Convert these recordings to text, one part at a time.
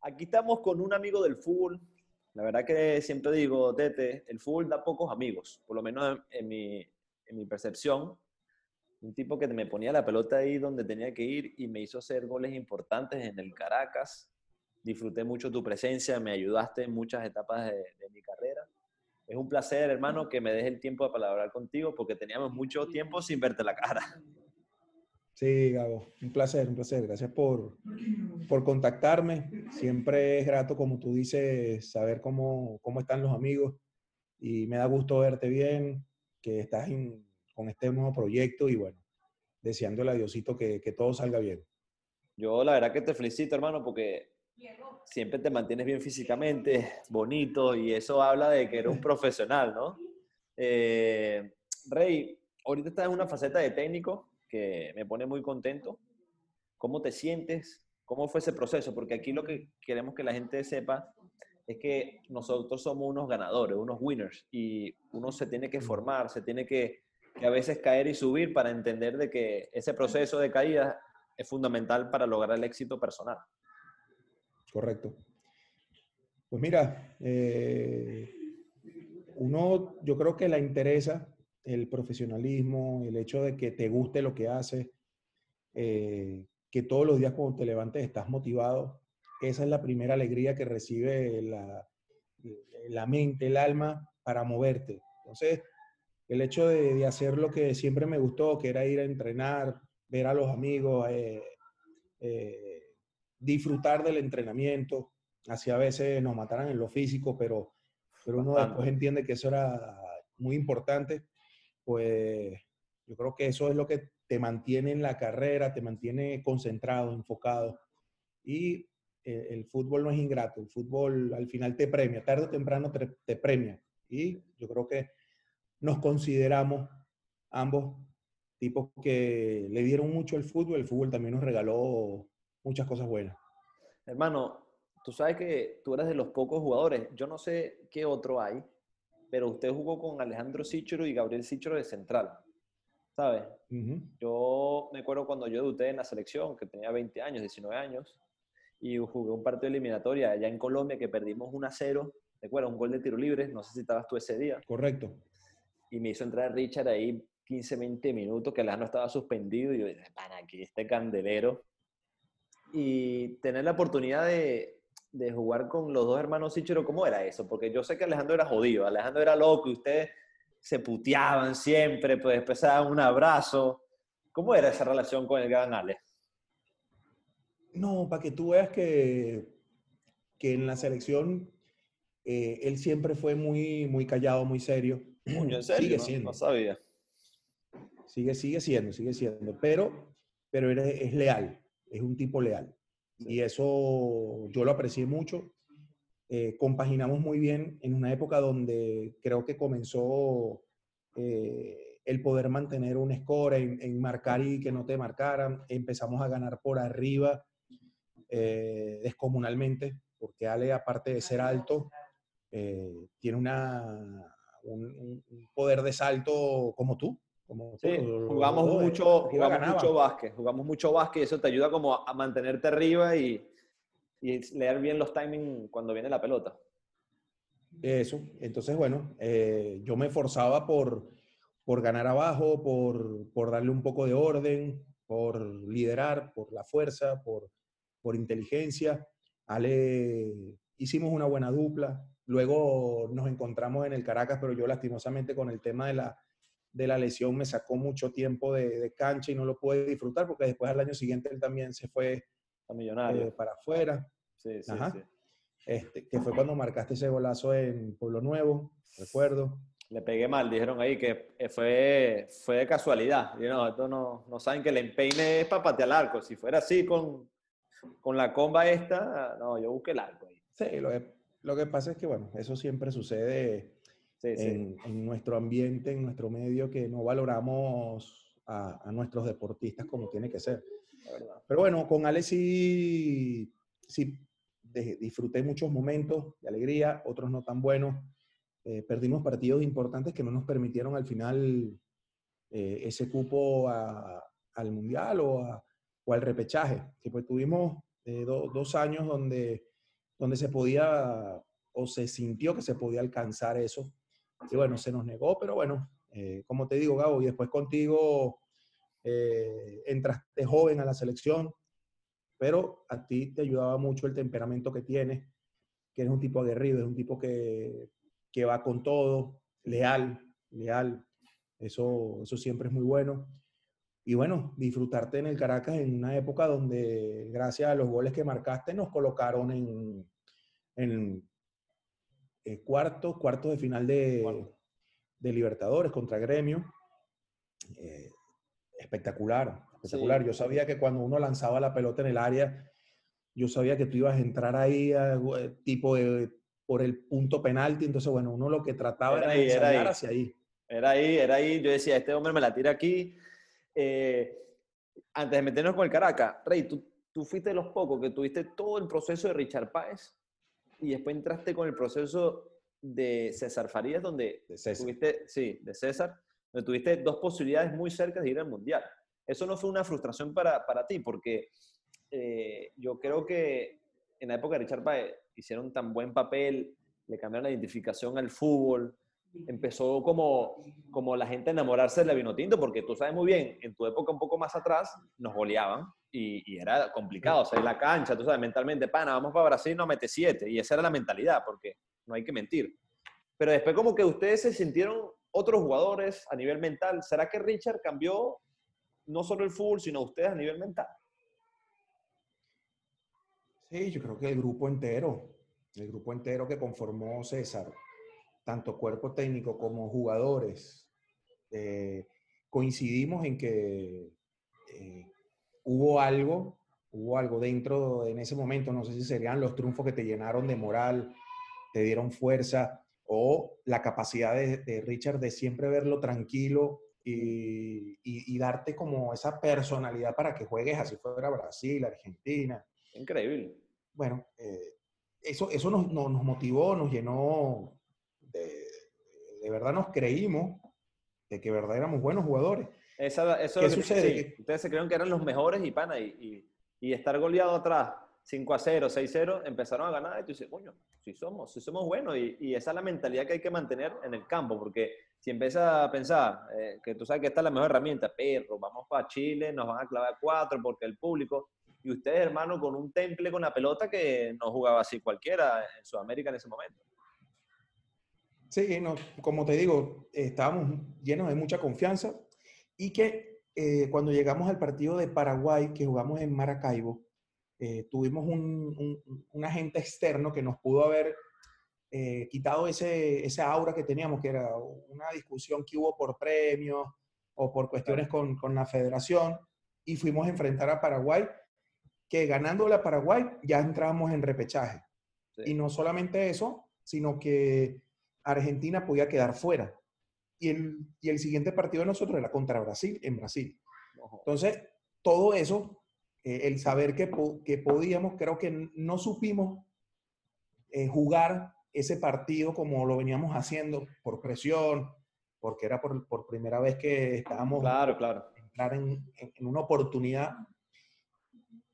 Aquí estamos con un amigo del fútbol. La verdad que siempre digo, Tete, el fútbol da pocos amigos, por lo menos en, mi, en mi percepción. Un tipo que me ponía la pelota ahí donde tenía que ir y me hizo hacer goles importantes en el Caracas. Disfruté mucho tu presencia, me ayudaste en muchas etapas de, mi carrera. Es un placer, hermano, que me des el tiempo de palabrar contigo porque teníamos mucho tiempo sin verte la cara. Sí, Gabo, un placer, un placer. Gracias por, por contactarme. Siempre es grato, como tú dices, saber cómo, cómo están los amigos y me da gusto verte bien, que estás en- con este nuevo proyecto y bueno, deseándole a Diosito que, que todo salga bien. Yo la verdad que te felicito, hermano, porque siempre te mantienes bien físicamente, bonito, y eso habla de que eres un profesional, ¿no? Eh, Rey, ahorita estás en una faceta de técnico que me pone muy contento. ¿Cómo te sientes? ¿Cómo fue ese proceso? Porque aquí lo que queremos que la gente sepa es que nosotros somos unos ganadores, unos winners, y uno se tiene que formar, se tiene que, que a veces caer y subir para entender de que ese proceso de caída es fundamental para lograr el éxito personal. Correcto. Pues mira, eh, uno yo creo que la interesa el profesionalismo, el hecho de que te guste lo que haces, eh, que todos los días cuando te levantes estás motivado. Esa es la primera alegría que recibe la, la mente, el alma para moverte. Entonces, el hecho de, de hacer lo que siempre me gustó, que era ir a entrenar, ver a los amigos, eh, eh, disfrutar del entrenamiento, así a veces nos mataran en lo físico, pero, pero uno Bastante. después entiende que eso era muy importante, pues yo creo que eso es lo que te mantiene en la carrera, te mantiene concentrado, enfocado. Y eh, el fútbol no es ingrato, el fútbol al final te premia, tarde o temprano te, te premia. Y yo creo que nos consideramos ambos tipos que le dieron mucho el fútbol, el fútbol también nos regaló muchas cosas buenas. Hermano, tú sabes que tú eres de los pocos jugadores, yo no sé qué otro hay, pero usted jugó con Alejandro Sichero y Gabriel Sichero de central, ¿sabes? Yo me acuerdo cuando yo debuté en la selección, que tenía 20 años, 19 años, y jugué un partido eliminatoria allá en Colombia que perdimos 1 a 0, ¿te acuerdas? Un gol de tiro libre, no sé si estabas tú ese día, Correcto. Y me hizo entrar Richard ahí 15, 20 minutos, que Alejandro estaba suspendido, y yo dije, para aquí este candelero. Y tener la oportunidad de, de jugar con los dos hermanos Sichero, ¿cómo era eso? Porque yo sé que Alejandro era jodido, Alejandro era loco, y ustedes se puteaban siempre, pues después se daban un abrazo. ¿Cómo era esa relación con el gran Ale? No, para que tú veas que, que en la selección eh, él siempre fue muy, muy callado, muy serio. ¿En serio? Sigue siendo. no sabía. Sigue, sigue siendo, sigue siendo. Pero, pero es, es leal, es un tipo leal. Sí. Y eso yo lo aprecié mucho. Eh, compaginamos muy bien en una época donde creo que comenzó eh, el poder mantener un score, en, en marcar y que no te marcaran. Empezamos a ganar por arriba eh, descomunalmente, porque Ale, aparte de ser alto, tiene una, un, un- poder de salto como tú. Como Sí, tú, lo- jugamos mucho, jugamos mucho básquet, jugamos mucho básquet y eso te ayuda como a mantenerte arriba y, y leer bien los timings cuando viene la pelota. Eso. Entonces, bueno, eh, yo me esforzaba por, por ganar abajo, por, por darle un poco de orden, por liderar, por la fuerza, por, por inteligencia. Ale, hicimos una buena dupla. Luego nos encontramos en el Caracas, pero yo lastimosamente con el tema de la, de la lesión me sacó mucho tiempo de, de cancha y no lo pude disfrutar porque después al año siguiente él también se fue A millonario. eh, para afuera. sí, sí, ajá. sí. Este, que fue cuando marcaste ese golazo en Pueblo Nuevo, recuerdo. Le pegué mal, dijeron ahí que eh, fue, fue de casualidad. Y no, esto no, no saben que el empeine es para patear al arco. Si fuera así con, con la comba esta, no, yo busqué el arco ahí. Sí, lo lo que pasa es que, bueno, eso siempre sucede Sí, sí. en, en nuestro ambiente, en nuestro medio, que no valoramos a, nuestros deportistas como tiene que ser. Pero bueno, con Alex sí, sí disfruté muchos momentos de alegría, otros no tan buenos. Eh, perdimos partidos importantes que no nos permitieron al final eh, ese cupo al Mundial o, al repechaje. Que pues tuvimos eh, dos años donde, donde se podía o se sintió que se podía alcanzar eso. Y bueno, se nos negó, pero bueno, como te digo, Gabo, y después contigo entraste joven a la selección, pero a ti te ayudaba mucho el temperamento que tienes, que eres un tipo aguerrido, es un tipo que, que va con todo, leal, leal. Eso, eso siempre es muy bueno. Y bueno, disfrutarte en el Caracas en una época donde, gracias a los goles que marcaste, nos colocaron en, en eh, cuarto, cuarto de final de, de Libertadores contra Gremio. Eh, espectacular, espectacular. Yo sabía que cuando uno lanzaba la pelota en el área, yo sabía que tú ibas a entrar ahí eh, tipo de, por el punto penalti, entonces bueno, uno lo que trataba era, era hacia ahí. Era ahí, era ahí, yo decía, este hombre me la tira aquí. Eh, antes de meternos con el Caracas, Rey, tú, tú fuiste de los pocos que tuviste todo el proceso de Richard Páez y después entraste con el proceso de César Farías, donde tuviste, sí, de César, donde tuviste dos posibilidades muy cerca de ir al Mundial. Eso no fue una frustración para, para ti, porque eh, yo creo que en la época de Richard Páez hicieron tan buen papel, le cambiaron la identificación al fútbol, empezó como, como la gente a enamorarse del vino tinto, porque tú sabes muy bien, en tu época un poco más atrás nos goleaban y, era complicado salir la cancha, tú sabes, mentalmente, pana, vamos para Brasil, no mete siete, y esa era la mentalidad, porque no hay que mentir. Pero después como que ustedes se sintieron otros jugadores a nivel mental. ¿Será que Richard cambió no solo el fútbol, sino ustedes a nivel mental? Sí, yo creo que el grupo entero, el grupo entero que conformó César, tanto cuerpo técnico como jugadores, eh, coincidimos en que eh, hubo algo, hubo algo dentro en ese momento, no sé si serían los triunfos que te llenaron de moral, te dieron fuerza, o la capacidad de, Richard de siempre verlo tranquilo y, darte como esa personalidad para que juegues así fuera Brasil, Argentina. Increíble. Bueno, eh, eso, eso nos, motivó, nos llenó, de, de, verdad nos creímos de que verdad éramos buenos jugadores. Esa, eso ¿Qué sucede? ustedes se creyeron que eran los mejores y pana, y, y estar goleado atrás 5 a 0, 6 a 0, empezaron a ganar y tú dices, coño, si somos, si somos buenos y, y, esa es la mentalidad que hay que mantener en el campo, porque si empiezas a pensar eh, que tú sabes que esta es la mejor herramienta, perro, vamos para Chile, nos van a clavar cuatro porque el público, y ustedes, hermano, con un temple con la pelota que no jugaba así cualquiera en Sudamérica en ese momento. Sí, no, como te digo, estábamos llenos de mucha confianza y que eh, cuando llegamos al partido de Paraguay, que jugamos en Maracaibo, eh, tuvimos un, agente externo que nos pudo haber eh, quitado ese, esa aura que teníamos, que era una discusión que hubo por premios o por cuestiones con, con, la federación, y fuimos a enfrentar a Paraguay, que ganando la Paraguay ya entramos en repechaje. Y no solamente eso, sino que Argentina podía quedar fuera. Y el, y el siguiente partido de nosotros era contra Brasil, en Brasil. Entonces, todo eso eh, el saber que, que, podíamos, creo que no supimos eh, jugar ese partido como lo veníamos haciendo, por presión, porque era por, por primera vez que estábamos claro, claro. entrar en, en, una oportunidad.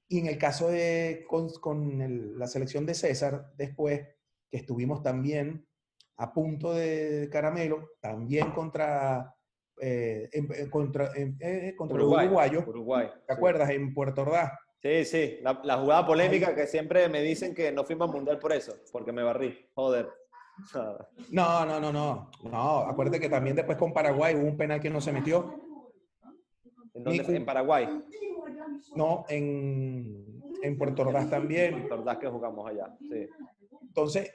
Y en el caso de con, con la selección de César, después, que estuvimos también a punto de caramelo, también contra eh, contra, eh, contra Uruguay, uruguayo. Uruguay, ¿Te acuerdas? En Puerto Ordaz. Sí, sí, la, jugada polémica que siempre me dicen que no fuimos mundial por eso, porque me barrí. Joder. No, no, no, no. No, acuérdate que también después con Paraguay hubo un penal que no se metió. ¿En dónde? ¿En Paraguay? No, en, en Puerto Ordaz también. En Puerto Ordaz que jugamos allá, sí. Entonces,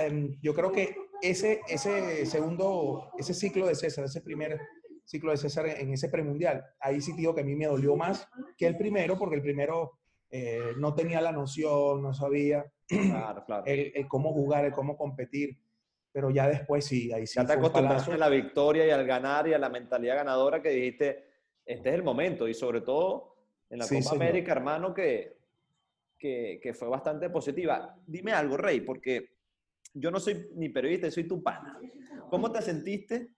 em, yo creo que ese, ese segundo, ese ciclo de César, ese primer ciclo de César en ese premundial, ahí sí digo que a mí me dolió más que el primero, porque el primero eh, no tenía la noción, no sabía El, cómo jugar, el cómo competir, pero ya después sí, ahí sí. Ya te acostumbraste a la victoria y al ganar y a la mentalidad ganadora que dijiste, este es el momento y sobre todo en la Copa América, hermano, que, que, que, fue bastante positiva. Dime algo, Rey, porque yo no soy ni periodista, soy tu pana. ¿Cómo te sentiste?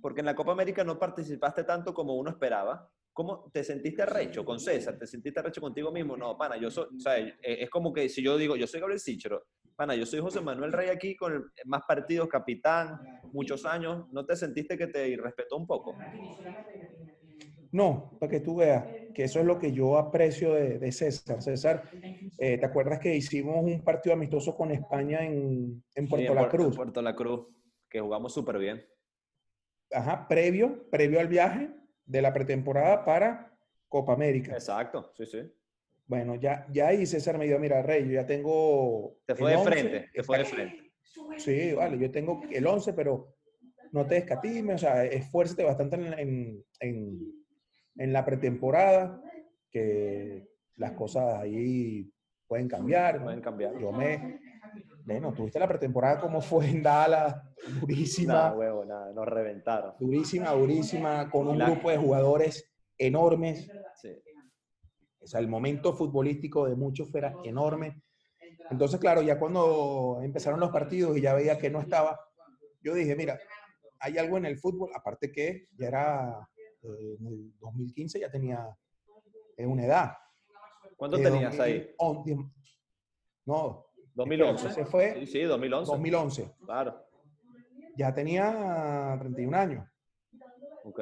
Porque en la Copa América no participaste tanto como uno esperaba. ¿Cómo te sentiste recho con César? ¿Te sentiste recho contigo mismo? No, pana, yo soy, o sea, e, es como que si yo digo, yo soy Gabriel Sichero, pana, yo soy José Manuel Rey aquí con más partidos, capitán, muchos años, ¿no te sentiste que te irrespetó un poco? No, para que tú veas que eso es lo que yo aprecio de, César. César, eh, ¿te acuerdas que hicimos un partido amistoso con España en, en Puerto La Cruz? En Puerto La Cruz, que jugamos súper bien. Ajá, previo, previo al viaje de la pretemporada para Copa América. Exacto, sí, sí. Bueno, ya, ya ahí César me dijo, mira, Rey, yo ya tengo... Te fue de frente, te fue de frente. Sí, vale, yo tengo el 11, pero no te escatimes, o sea, esfuérzate bastante en, en en la pretemporada, que las cosas ahí pueden cambiar. Pueden cambiar. Yo me... Bueno, tuviste la pretemporada como fue en Dallas, durísima. Nada, huevo, nada, nos reventaron. Durísima, durísima, con un grupo de jugadores enormes. Sí. O sea, el momento futbolístico de muchos era enorme. Entonces, claro, ya cuando empezaron los partidos y ya veía que no estaba, yo dije, mira, hay algo en el fútbol, aparte que ya era eh, en el 2015 ya tenía eh, una edad. ¿Cuánto eh, tenías ahí? no. 2011. Se fue. Sí, sí, 2011. 2011. Claro. Ya tenía 31 años. Ok.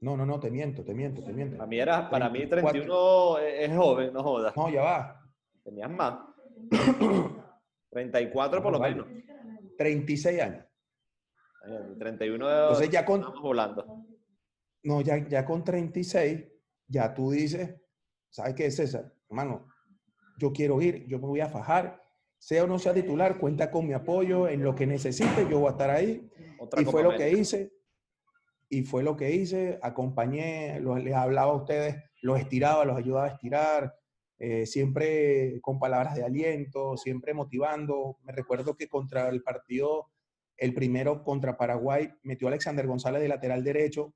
No, no, no, te miento, te miento, te miento. A mí era, para mí 31 es joven, no jodas. No, ya va. Tenías más. 34 por lo menos. 36 años. 31 Entonces ya con, estamos volando. No, ya, ya con 36, ya tú dices, ¿sabes qué, César? Hermano, yo quiero ir, yo me voy a fajar, sea o no sea titular, cuenta con mi apoyo en lo que necesite, yo voy a estar ahí. y fue lo que hice, y fue lo que hice, acompañé, les hablaba a ustedes, los estiraba, los ayudaba a estirar, eh, siempre con palabras de aliento, siempre motivando. Me recuerdo que contra el partido, el primero contra Paraguay, metió a Alexander González de lateral derecho,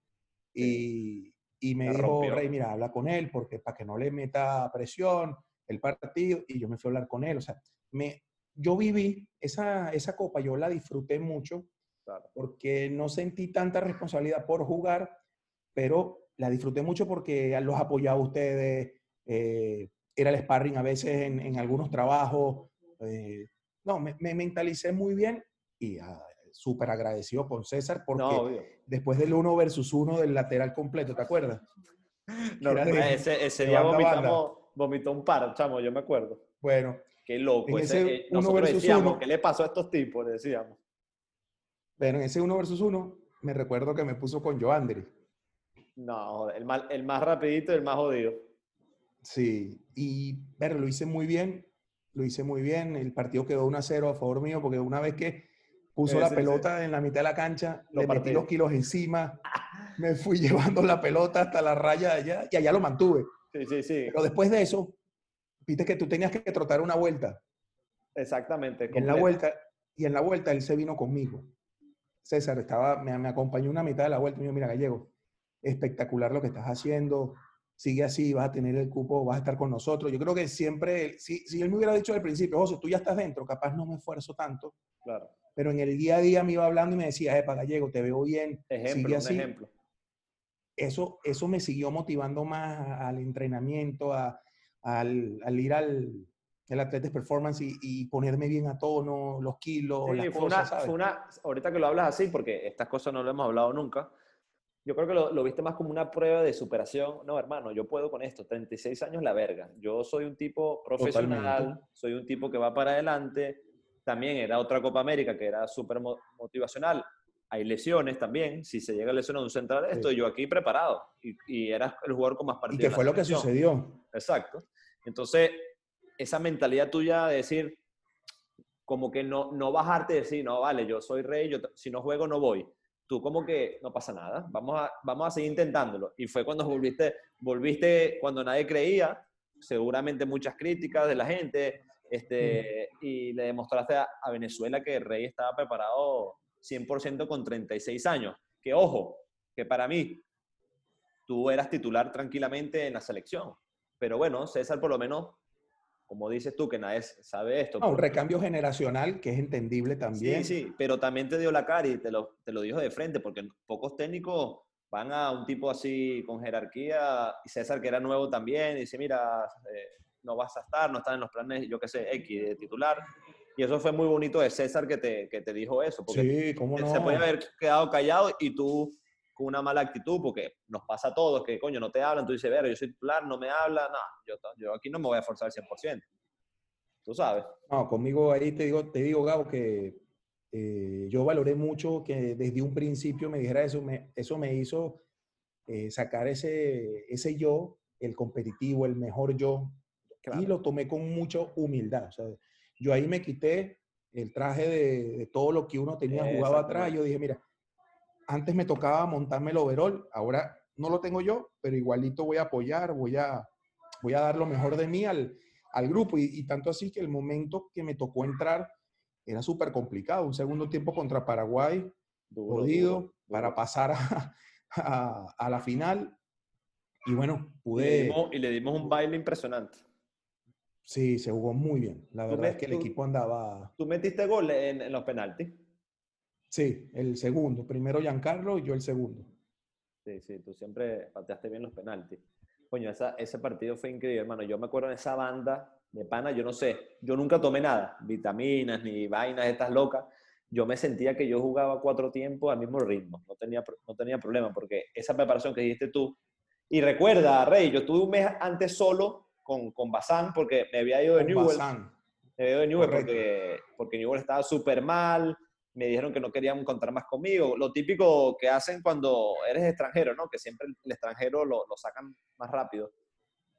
y, y me dijo, Rey, mira, habla con él porque para que no le meta presión el partido. Y yo me fui a hablar con él. O sea, me, yo viví esa, esa copa, yo la disfruté mucho porque no sentí tanta responsabilidad por jugar, pero la disfruté mucho porque los apoyaba a ustedes, eh, era el sparring a veces en, en algunos trabajos. Eh, no, me, me, mentalicé muy bien y ah, súper agradecido con César porque después del uno versus uno del lateral completo, ¿te acuerdas? No, ese, ese día vomitamos, vomitó un par, chamo, yo me acuerdo. Bueno. Qué loco. Ese, eh, uno versus uno, ¿qué le pasó a estos tipos? Le decíamos. Bueno, en ese uno versus uno, me recuerdo que me puso con Joandri. No, el, mal, el más rapidito y el más jodido. Sí, y pero lo hice muy bien, lo hice muy bien. El partido quedó 1 a 0 a favor mío, porque una vez que puso la pelota en la mitad de la cancha, le metí los kilos encima, me fui llevando la pelota hasta la raya de allá y allá lo mantuve. Sí, sí, sí. Pero después de eso, viste que tú tenías que trotar una vuelta. Exactamente. Y en la vuelta, y en la vuelta él se vino conmigo. César estaba, me, me acompañó una mitad de la vuelta y me dijo, mira, Gallego, espectacular lo que estás haciendo, sigue así, vas a tener el cupo, vas a estar con nosotros. Yo creo que siempre, si, si él me hubiera dicho al principio, José, tú ya estás dentro, capaz no me esfuerzo tanto. Claro pero en el día a día me iba hablando y me decía, Epa Gallego, te veo bien. Ejemplo, así. ejemplo. Eso, eso me siguió motivando más al entrenamiento, a, al, al, ir al el Athletics Performance y, ponerme bien a tono, los kilos, las fue cosas, una, Fue una, ahorita que lo hablas así, porque estas cosas no lo hemos hablado nunca, yo creo que lo, lo, viste más como una prueba de superación. No, hermano, yo puedo con esto. 36 años la verga. Yo soy un tipo profesional, soy un tipo que va para adelante, también era otra Copa América que era súper motivacional. Hay lesiones también, si se llega a lesionar un central, estoy yo aquí preparado y, y eras el jugador con más partidos. Y que fue lo que sucedió. Exacto. Entonces, esa mentalidad tuya de decir, como que no, no bajarte y decir, no, vale, yo soy rey, yo si no juego no voy. Tú como que no pasa nada, vamos a, vamos a seguir intentándolo. Y fue cuando volviste, volviste cuando nadie creía, seguramente muchas críticas de la gente, este, y le demostraste a, Venezuela que Rey estaba preparado 100% con 36 años. Que ojo, que para mí, tú eras titular tranquilamente en la selección. Pero bueno, César por lo menos, como dices tú, que nadie sabe esto. un recambio generacional que es entendible también. Sí, sí, pero también te dio la cara y te lo, te lo dijo de frente, porque pocos técnicos van a un tipo así con jerarquía, y César que era nuevo también, y dice, mira, eh, no vas a estar, no estás en los planes, yo qué sé, X de titular. Y eso fue muy bonito de César que te, que te dijo eso, porque sí, ¿cómo no? se puede haber quedado callado y tú con una mala actitud, porque nos pasa a todos que, coño, no te hablan, tú dices, ver, yo soy titular, no me habla, no, yo, yo aquí no me voy a forzar al 100%. Tú sabes. No, conmigo ahí te digo, te digo Gabo, que eh, yo valoré mucho que desde un principio me dijera eso, me, eso me hizo eh, sacar ese, ese yo, el competitivo, el mejor yo, y lo tomé con mucha humildad. O sea, yo ahí me quité el traje de, todo lo que uno tenía jugado atrás. Yo dije, mira, antes me tocaba montarme el overall, ahora no lo tengo yo, pero igualito voy a apoyar, voy a, voy a dar lo mejor de mí al, al grupo. Y, tanto así que el momento que me tocó entrar era súper complicado. Un segundo tiempo contra Paraguay, jodido, para pasar a, a, la final. Y bueno, pude... y le dimos un baile impresionante. Sí, se jugó muy bien. La verdad es que el equipo andaba. ¿Tú metiste gol en, los penaltis? Sí, el segundo. Primero Giancarlo y yo el segundo. Sí, sí, tú siempre pateaste bien los penaltis. Coño, ese partido fue increíble, hermano. Yo me acuerdo de esa banda de pana, yo no sé, yo nunca tomé nada, vitaminas ni vainas estas locas. Yo me sentía que yo jugaba cuatro tiempos al mismo ritmo. No tenía, no tenía problema porque esa preparación que dijiste tú. Y recuerda, Rey, yo tuve un mes antes solo con, con Bazán porque me había ido de Newell. Me había ido de Newell porque, porque Newell estaba súper mal. Me dijeron que no querían encontrar más conmigo. Lo típico que hacen cuando eres extranjero, ¿no? Que siempre el extranjero lo, lo sacan más rápido.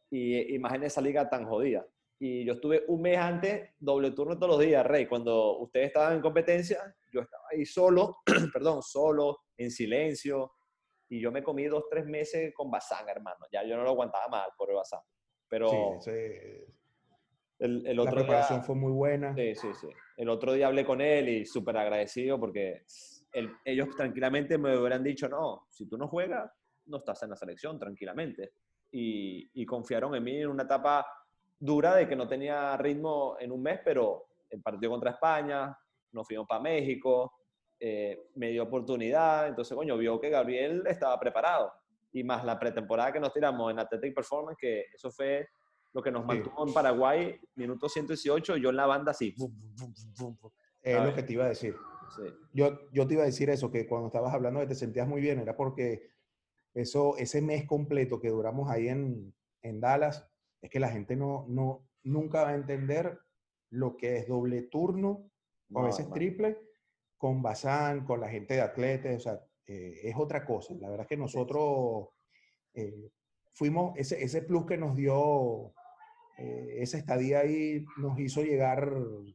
Y, en esa liga tan jodida. Y yo estuve un mes antes, doble turno todos los días, Rey. Cuando ustedes estaban en competencia, yo estaba ahí solo, perdón, solo, en silencio. Y yo me comí dos, tres meses con Bazán, hermano. Ya yo no lo aguantaba mal por el Bazán. Pero sí, el, el, otro la preparación fue muy buena. Sí, sí, sí. El otro día hablé con él y súper agradecido porque ellos tranquilamente me hubieran dicho, no, si tú no juegas, no estás en la selección tranquilamente. Y, y confiaron en mí en una etapa dura de que no tenía ritmo en un mes, pero el partido contra España, nos fuimos para México, eh, me dio oportunidad, entonces, coño, vio que Gabriel estaba preparado y más la pretemporada que nos tiramos en Athletic Performance, que eso fue lo que nos mantuvo en Paraguay, minuto 118, yo en la banda así. Es lo que te iba a decir. Yo, yo te iba a decir eso, que cuando estabas hablando de te sentías muy bien, era porque eso, ese mes completo que duramos ahí en, en Dallas, es que la gente no, no, nunca va a entender lo que es doble turno, o a veces triple, con Bazán, con la gente de atletas, o sea, eh, es otra cosa. La verdad es que nosotros eh, fuimos, ese, ese plus que nos dio eh, esa estadía ahí nos hizo llegar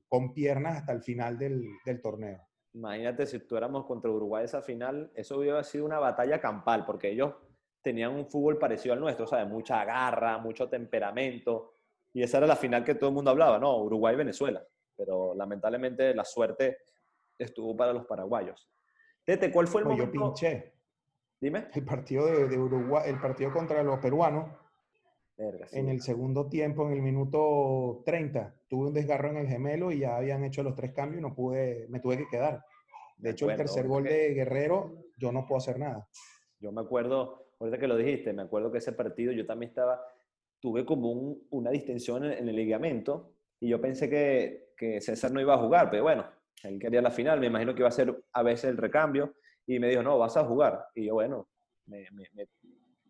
con piernas hasta el final del, del torneo. Imagínate si estuviéramos contra Uruguay esa final, eso hubiera sido una batalla campal, porque ellos tenían un fútbol parecido al nuestro, o sea, de mucha garra, mucho temperamento, y esa era la final que todo el mundo hablaba, ¿no? Uruguay-Venezuela, pero lamentablemente la suerte estuvo para los paraguayos. Tete, ¿cuál fue el momento? Yo pinché. Dime. El partido de, Uruguay, el partido contra los peruanos. En el segundo tiempo, en el minuto 30, tuve un desgarro en el gemelo y ya habían hecho los tres cambios y no pude, me tuve que quedar. De hecho, el tercer gol de Guerrero, yo no puedo hacer nada. Yo me acuerdo, ahorita que lo dijiste, me acuerdo que ese partido yo también estaba, tuve como una distensión en, el ligamento y yo pensé que, que César no iba a jugar, pero bueno, él quería la final, me imagino que iba a ser a veces el recambio, y me dijo, no, vas a jugar. Y yo, bueno, me,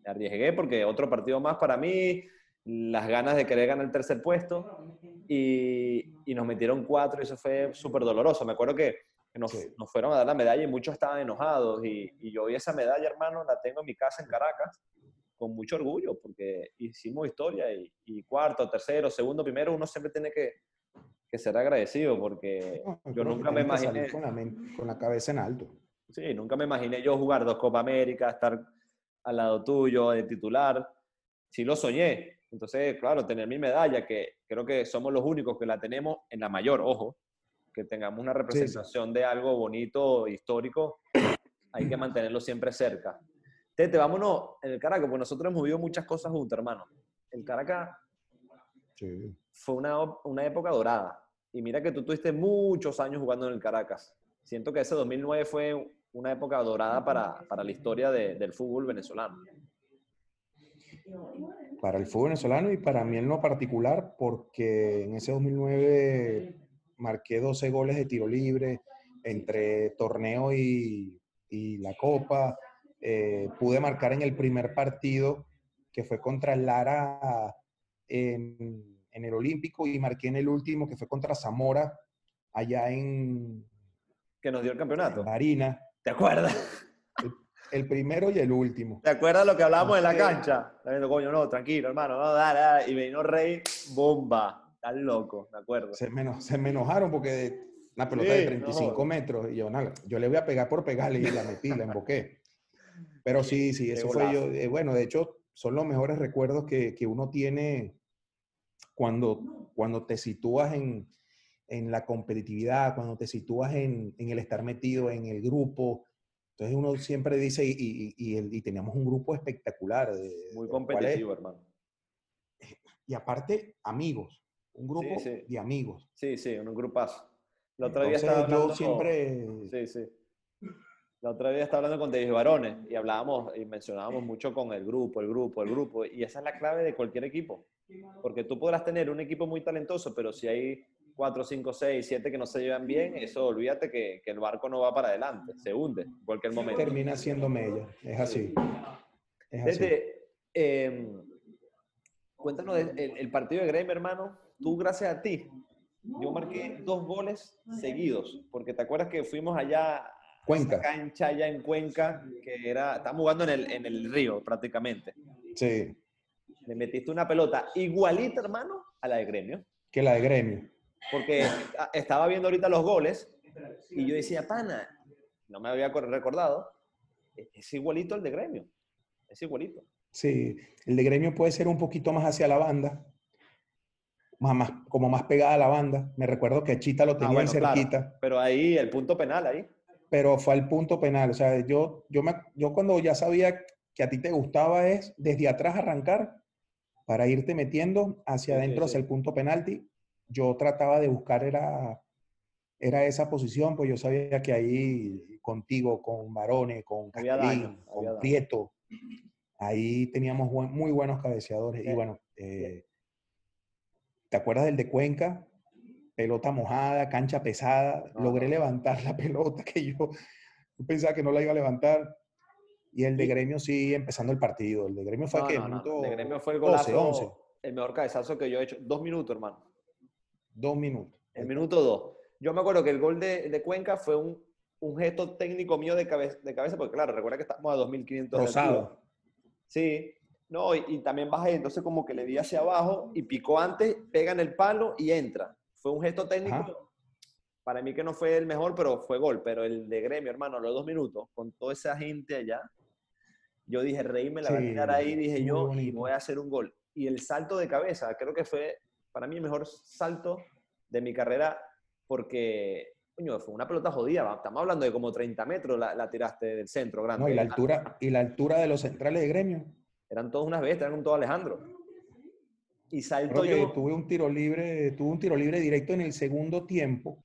arriesgué porque otro partido más para mí, las ganas de querer ganar el tercer puesto, y, y nos metieron cuatro, y eso fue súper doloroso. Me acuerdo que nos, nos, fueron a dar la medalla y muchos estaban enojados, y, y yo esa medalla, hermano, la tengo en mi casa en Caracas, con mucho orgullo, porque hicimos historia, y, y cuarto, tercero, segundo, primero, uno siempre tiene que que ser agradecido porque yo nunca me imaginé... Con la, con la, cabeza en alto. Sí, nunca me imaginé yo jugar dos Copa América, estar al lado tuyo de titular. Sí lo soñé. Entonces, claro, tener mi medalla, que creo que somos los únicos que la tenemos en la mayor, ojo, que tengamos una representación de algo bonito, histórico, hay que mantenerlo siempre cerca. Tete, vámonos en el Caracas, porque nosotros hemos vivido muchas cosas juntos, hermano. El Caracas fue una, una época dorada. Y mira que tú tuviste muchos años jugando en el Caracas. Siento que ese 2009 fue una época dorada para, para la historia de, del fútbol venezolano. Para el fútbol venezolano y para mí en lo particular, porque en ese 2009 marqué 12 goles de tiro libre entre torneo y, y la Copa. Eh, pude marcar en el primer partido, que fue contra Lara en, el Olímpico, y marqué en el último, que fue contra Zamora, allá en... Que nos dio el campeonato. Marina. ¿Te acuerdas? El, primero y el último. ¿Te acuerdas lo que hablábamos en la cancha? coño, no, tranquilo, hermano, no, dale, dale. Y vino Rey, bomba. Tan loco, me acuerdo. Se me, se me enojaron porque una pelota de 35 metros y yo, nada, yo le voy a pegar por pegarle y la metí, la emboqué. Pero sí, sí, eso fue yo. Eh, bueno, de hecho, son los mejores recuerdos que, que uno tiene cuando, cuando te sitúas en, en la competitividad, cuando te sitúas en, en, el estar metido en el grupo. Entonces uno siempre dice, y, y, y, y teníamos un grupo espectacular. De, Muy competitivo, hermano. Y aparte, amigos, un grupo de amigos. Sí, sí, un grupazo. La otra día estaba yo siempre... Sí, sí. La otra día estaba hablando con David Barones y hablábamos y mencionábamos mucho con el grupo, el grupo, el grupo. Y esa es la clave de cualquier equipo. Porque tú podrás tener un equipo muy talentoso, pero si hay cuatro, cinco, seis, siete que no se llevan bien, eso olvídate que, que el barco no va para adelante, se hunde en cualquier momento. Termina siendo mella, es así. Es Desde, eh, cuéntanos el, el, partido de Graham, hermano. Tú, gracias a ti, yo marqué dos goles seguidos, porque te acuerdas que fuimos allá Cuenca. cancha allá en Cuenca, que era, estamos jugando en el, en el río prácticamente. Sí. Le metiste una pelota igualita, hermano, a la de gremio. Que la de gremio. Porque estaba viendo ahorita los goles y yo decía, pana, no me había recordado, es igualito al de gremio. Es igualito. Sí, el de gremio puede ser un poquito más hacia la banda, más, más, como más pegada a la banda. Me recuerdo que Chita lo ah, tenía ah, bueno, cerquita. Claro. Pero ahí, el punto penal ahí. Pero fue al punto penal. O sea, yo, yo, me, yo cuando ya sabía que a ti te gustaba es desde atrás arrancar para irte metiendo hacia adentro, sí, sí, hacia el punto penalti. Yo trataba de buscar era, era esa posición, pues yo sabía que ahí contigo, con Barone, con Castilín, con Prieto, ahí teníamos buen, muy buenos cabeceadores. Y bueno, eh, ¿Te acuerdas del de Cuenca? Pelota mojada, cancha pesada. No, Logré no. levantar la pelota que yo, yo, pensaba que no la iba a levantar. Y el de Gremio sí, empezando el partido. El de Gremio fue no, que no, minuto de Gremio fue el golazo, 12, 11. el mejor cabezazo que yo he hecho. Dos minutos, hermano. Dos minutos. El minuto dos. Yo me acuerdo que el gol de, de Cuenca fue un, un, gesto técnico mío de cabeza, de cabeza, porque claro, recuerda que estamos a 2.500. Rosado. Sí, no, y, y, también baja y entonces como que le di hacia abajo y picó antes, pega en el palo y entra. Fue un gesto técnico, Ajá. para mí que no fue el mejor, pero fue gol. Pero el de gremio, hermano, los dos minutos, con toda esa gente allá, yo dije, Rey me la sí, va a tirar ahí, dije yo, bonito. y voy a hacer un gol. Y el salto de cabeza, creo que fue para mí el mejor salto de mi carrera, porque coño, fue una pelota jodida. Estamos hablando de como 30 metros la, la tiraste del centro grande. No, y la altura, y la altura de los centrales de gremio eran todos unas bestias, eran todo Alejandro. Y salto yo. Tuve un tiro libre, tuve un tiro libre directo en el segundo tiempo.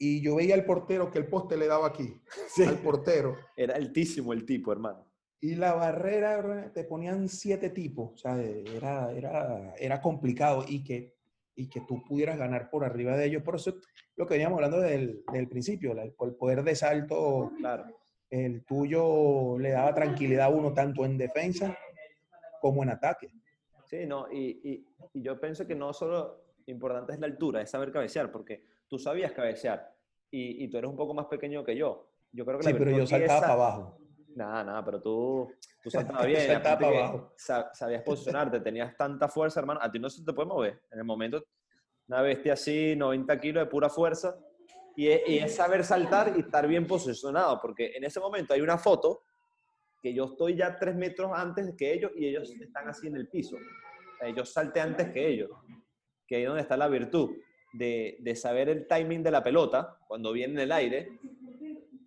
Y yo veía al portero que el poste le daba aquí, sí. al portero. Era altísimo el tipo, hermano. Y la barrera te ponían siete tipos, o sea, era, era, era complicado y que, y que tú pudieras ganar por arriba de ellos. Por eso lo que veníamos hablando del, del principio, el poder de salto claro el tuyo le daba tranquilidad a uno tanto en defensa como en ataque. Sí, no, y, y, y, yo pienso que no solo importante es la altura, es saber cabecear, porque tú sabías cabecear y, y tú eres un poco más pequeño que yo. Yo creo que sí, pero yo saltaba esa... para abajo. Nada, nada, pero tú, tú saltabas bien, saltaba para abajo. sabías posicionarte, tenías tanta fuerza, hermano, a ti no se te puede mover. En el momento, una bestia así, 90 kilos de pura fuerza, y es, y es, saber saltar y estar bien posicionado, porque en ese momento hay una foto que yo estoy ya tres metros antes que ellos y ellos están así en el piso. Yo salté antes que ellos, que ahí es donde está la virtud de, de saber el timing de la pelota cuando viene en el aire.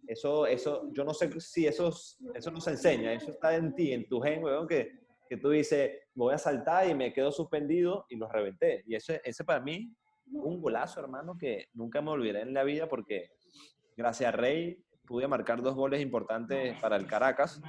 Eso, eso, yo no sé si eso, eso no se enseña, eso está en ti, en tu gen, weón, que, que tú dices, voy a saltar y me quedo suspendido y lo reventé. Y ese, ese para mí, un golazo, hermano, que nunca me olvidaré en la vida porque gracias a Rey pude marcar dos goles importantes para el Caracas.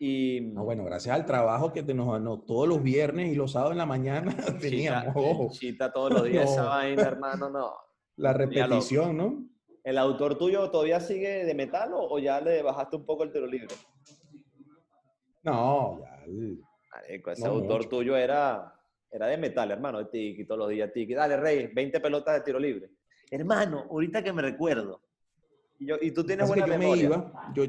Y, no, bueno, gracias al trabajo que te nos todos los viernes y los sábados en la mañana teníamos. Chita, todos los días esa vaina, hermano, no. La repetición, ¿no? ¿El autor tuyo todavía sigue de metal o, ya le bajaste un poco el tiro libre? No, ya. ese autor tuyo era, era de metal, hermano, de tiki, todos los días tiki. Dale, Rey, 20 pelotas de tiro libre. Hermano, ahorita que me recuerdo. Y, tú tienes buena yo Me iba, yo,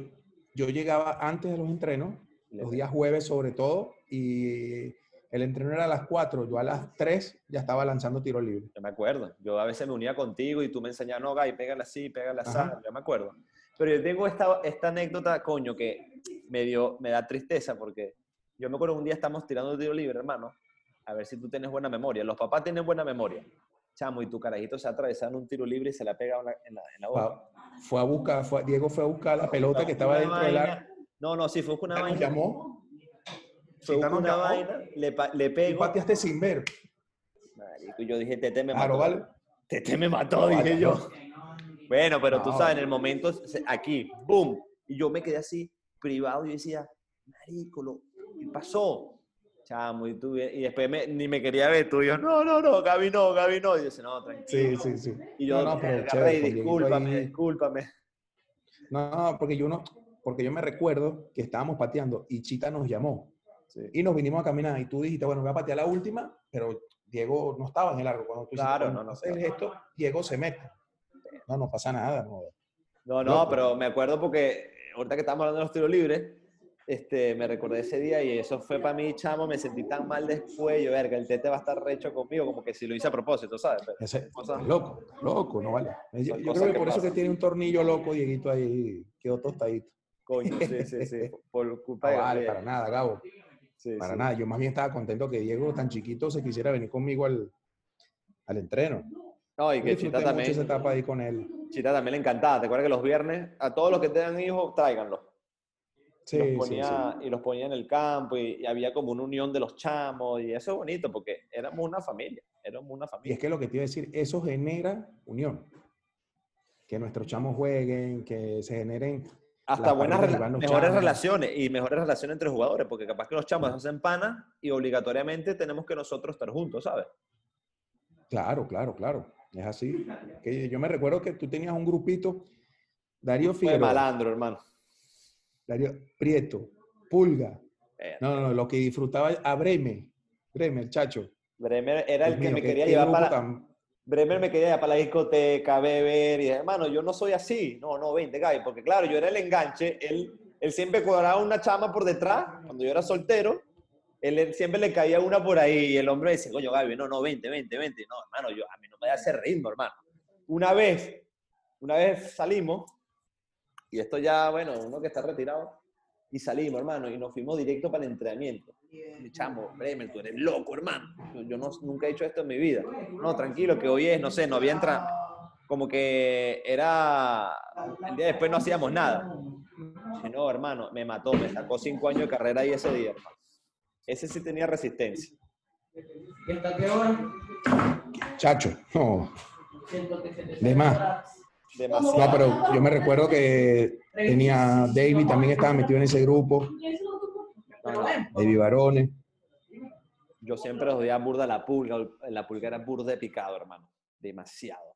yo llegaba antes de los entrenos, los días jueves sobre todo, y el entreno era a las 4, yo a las 3 ya estaba lanzando tiro libre. Yo me acuerdo. Yo a veces me unía contigo y tú me enseñabas, no, Guy, pégala así, pégala así. Yo me acuerdo. Pero yo tengo esta, esta anécdota, coño, que me, dio, me da tristeza porque yo me acuerdo un día estamos tirando tiro libre, hermano. A ver si tú tienes buena memoria. Los papás tienen buena memoria. Chamo, y tu carajito se atravesó en un tiro libre y se la pega en la, en la, boca. Fue a buscar, fue, Diego fue a buscar la pelota que estaba dentro del arco. No, no, sí, fue una vaina. llamó? Fue una vaina, le, le pego. Y pateaste sin ver. Marico, yo dije, Tete me mató. Vale. Tete me mató, dije yo. Bueno, pero tú sabes, en el momento, aquí, boom. Y yo me quedé así, privado, y decía, marico, ¿qué pasó? Chamo, y, tú, y después ni me quería ver, tú y yo, no, no, no, Gaby no, Gaby no. Y yo decía, no, tranquilo. Sí, sí, sí. Y yo, no, no, pero chévere, discúlpame, discúlpame. No, porque yo no, porque yo me recuerdo que estábamos pateando y Chita nos llamó. Y nos vinimos a caminar y tú dijiste, bueno, voy a patear la última, pero Diego no estaba en el largo. Cuando tú claro, no, no, el gesto, Diego se mete. No, no pasa nada. No, no, no pero me acuerdo porque ahorita que estamos hablando de los tiros libres, este, me recordé ese día y eso fue para mí, chamo, me sentí tan mal después, yo, verga, el tete va a estar recho conmigo, como que si lo hice a propósito, ¿sabes? loco, loco, no vale. Yo, creo que, por eso que tiene un tornillo loco, Dieguito ahí quedó tostadito. Coño, sí, sí, sí, por culpa no, de... Vale, para nada, Gabo. para nada, yo más bien estaba contento que Diego, tan chiquito, se quisiera venir conmigo al, al entreno. No, y que Chita también... esa etapa ahí con él. Chita también le encantaba, te acuerdas que los viernes, a todos los que tengan hijos, tráiganlos y, los ponía, y los ponía en el campo y, había como una unión de los chamos y eso es bonito porque éramos una familia, éramos una familia. Y es que lo que te iba a decir, eso genera unión. Que nuestros chamos jueguen, que se generen... Hasta buenas, mejores relaciones y mejores relaciones entre jugadores, porque capaz que los chamos hacen panas y obligatoriamente tenemos que nosotros estar juntos, ¿sabes? Claro, claro, claro. Es así. Que yo me recuerdo que tú tenías un grupito, Darío Figueroa. malandro, hermano. Darío Prieto, Pulga. No, no, no, lo que disfrutaba a Bremer, Bremer, chacho. Bremer era el que me quería llevar para... Bremer me quería llevar para la discoteca, beber, y hermano, yo no soy así. No, no, vente, Gaby, porque claro, yo era el enganche, él, él siempre cuadraba una chama por detrás, cuando yo era soltero, él, siempre le caía una por ahí, y el hombre decía, coño, Gaby, no, no, vente, vente, vente. No, hermano, yo, a mí no me da ese ritmo, hermano. Una vez, una vez salimos, y esto ya, bueno, uno que está retirado. Y salimos, hermano, y nos fuimos directo para el entrenamiento. Y chamo, Bremer, tú eres loco, hermano. Yo, no, nunca he hecho esto en mi vida. No, tranquilo, que hoy es, no sé, no había entrado. Como que era. El día después no hacíamos nada. no, hermano, me mató, me sacó cinco años de carrera ahí ese día, hermano. Ese sí tenía resistencia. ¿Y hasta qué hora? Chacho, no. De más. No, pero yo me recuerdo que tenía David, también estaba metido en ese grupo. David Barone. Yo siempre los veía burda la pulga. La pulga era burda de picado, hermano. Demasiado.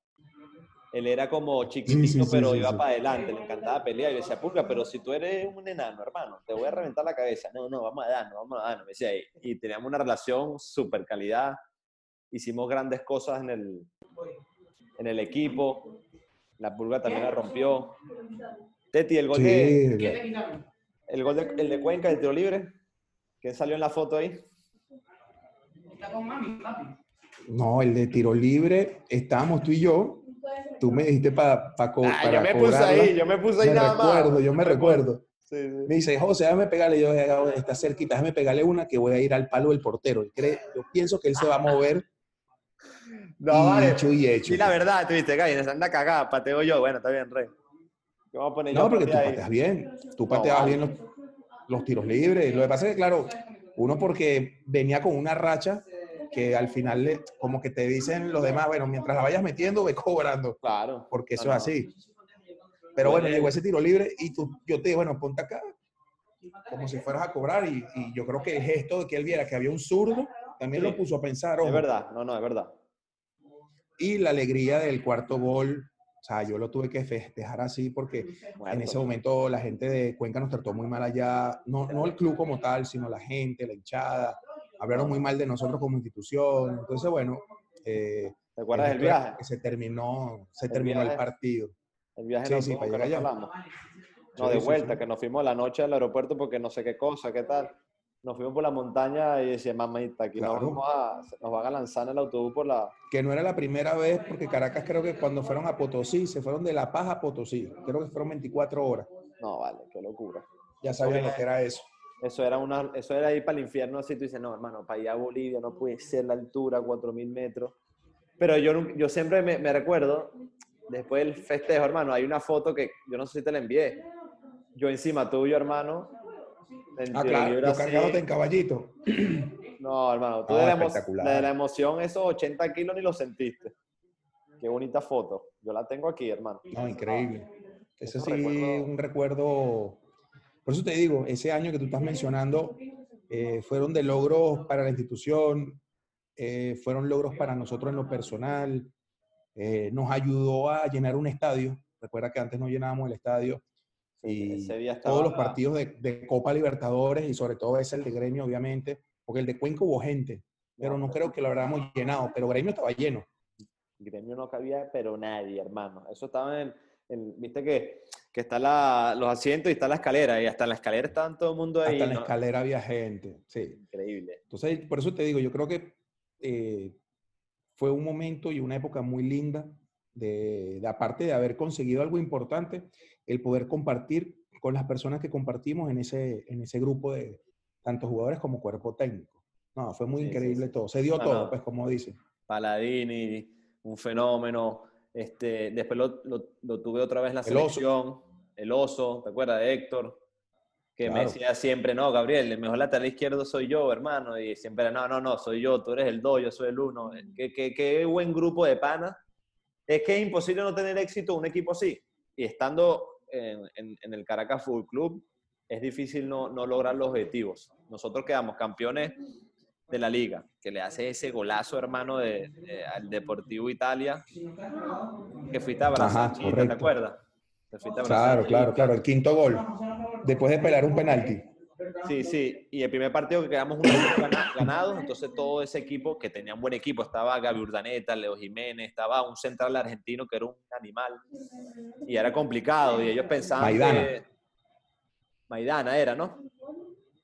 Él era como chiquitito, pero iba para adelante. Le encantaba pelear. Y yo decía, pulga, pero si tú eres un enano, hermano, te voy a reventar la cabeza. No, no, vamos a darnos, vamos a darnos. Me decía, y teníamos una relación súper calidad. Hicimos grandes cosas en el, en el equipo la pulga también la rompió. Teti, el gol de. El gol de, el de Cuenca, el tiro libre. ¿Quién salió en la foto ahí? No, el de tiro libre, estábamos tú y yo. Tú me dijiste para pa, ah, Yo me puse ahí, yo me puse ahí me nada recuerdo, Yo me recuerdo. Me dice, José, déjame pegarle. Yo, está cerquita, déjame pegarle una que voy a ir al palo del portero. Yo pienso que él se va a mover no, vale. Hecho y hecho. Sí, la verdad, tú viste, Gay, anda cagada, pateo yo. Bueno, está bien, rey. vamos a poner No, yo porque tú ahí? pateas bien. Tú No, pateabas vale. bien los, los tiros libres. Lo que pasa es que, claro, uno porque venía con una racha que al final, le- como que te dicen los demás, bueno, mientras la vayas metiendo, ve cobrando, Claro. porque eso No, es no. así. Pero bueno, llegó ese tiro libre y tú, yo te dije, bueno, ponte acá, como si fueras a cobrar. Y, y yo creo que el gesto de que él viera que había un zurdo también Sí. lo puso a pensar. Es ojo. verdad, no, no, es verdad. Y la alegría del cuarto gol, o sea, yo lo tuve que festejar así porque en ese momento la gente de Cuenca nos trató muy mal allá, no, no el club como tal, sino la gente, la hinchada, hablaron muy mal de nosotros como institución. Entonces, bueno, eh, ¿Te acuerdas del viaje? que se terminó, se El terminó el partido. El viaje Sí, para llegar allá. Sí, No, de vuelta, que nos fuimos la noche al aeropuerto porque no sé qué cosa, qué tal. Nos fuimos por la montaña y decía, mamita, aquí nos, Claro. vamos a, nos van a lanzar en el autobús por la... Que no era la primera vez, porque Caracas creo que cuando fueron a Potosí, se fueron de La Paz a Potosí. Creo que fueron 24 horas. No, vale, qué locura. Ya sabían Ok. lo que era eso. Eso era, una, eso era ir para el infierno, así tú dices, no, hermano, para allá a Bolivia no puede ser la altura, 4.000 metros. Pero yo, yo siempre me, me recuerdo, después del festejo, hermano, hay una foto que yo no sé si te la envié. Yo encima tuyo, hermano. En Ah, claro, yo cargándote en caballito. No, hermano, tú No, de, la de la emoción, esos 80 kilos ni lo sentiste. Qué bonita foto. Yo la tengo aquí, hermano. No, increíble. Ese Esos sí, recuerdos- un recuerdo. Por eso te digo, ese año que tú estás mencionando eh, fueron de logros para la institución, eh, fueron logros para nosotros en lo personal, eh, nos ayudó a llenar un estadio. Recuerda que antes no llenábamos el estadio y Ese día estaba... todos los partidos de, de Copa Libertadores y sobre todo ese el de Gremio, obviamente, porque el de Cuenca hubo gente, pero no creo que lo habríamos llenado, pero Gremio estaba lleno. Gremio no cabía, pero nadie, hermano. Eso estaba en, en- viste que, que está la, los asientos y está la escalera, y hasta en la escalera estaban todo el mundo ahí. Hasta en la escalera había gente, sí. Increíble. Entonces, por eso te digo, yo creo que eh, fue un momento y una época muy linda, de, de aparte de haber conseguido algo importante, el poder compartir con las personas que compartimos en ese, en ese grupo de tanto jugadores como cuerpo técnico. No, fue muy Sí, sí, increíble sí. todo. Se dio No, todo, no. pues como dicen. Paladini, un fenómeno. Este, después lo, lo- lo tuve otra vez la El oso. selección. El oso, ¿te acuerdas de Héctor? Que me Claro. decía siempre, no, Gabriel, el mejor lateral izquierdo soy yo, hermano. Y siempre, no, no, no, soy yo, tú eres el dos, yo soy el uno. Qué, qué, qué buen grupo de panas. Es que es imposible no tener éxito un equipo así. Y estando en, en- en el Caracas Fútbol Club, es difícil no, no lograr los objetivos. Nosotros quedamos campeones de la liga, que le hace ese golazo, hermano, de, de- al Deportivo Italia, que fuiste a abrazar, ¿te acuerdas? Te fuiste a abrazar Claro, claro, claro. El quinto gol, después de pelar un penalti. Sí, sí. Y el primer partido que quedamos ganados, entonces todo ese equipo, que tenía un buen equipo, estaba Gaby Urdaneta, Leo Jiménez, estaba un central argentino que era un animal. Y era complicado. Y ellos pensaban Maidana. que... Maidana era, ¿no?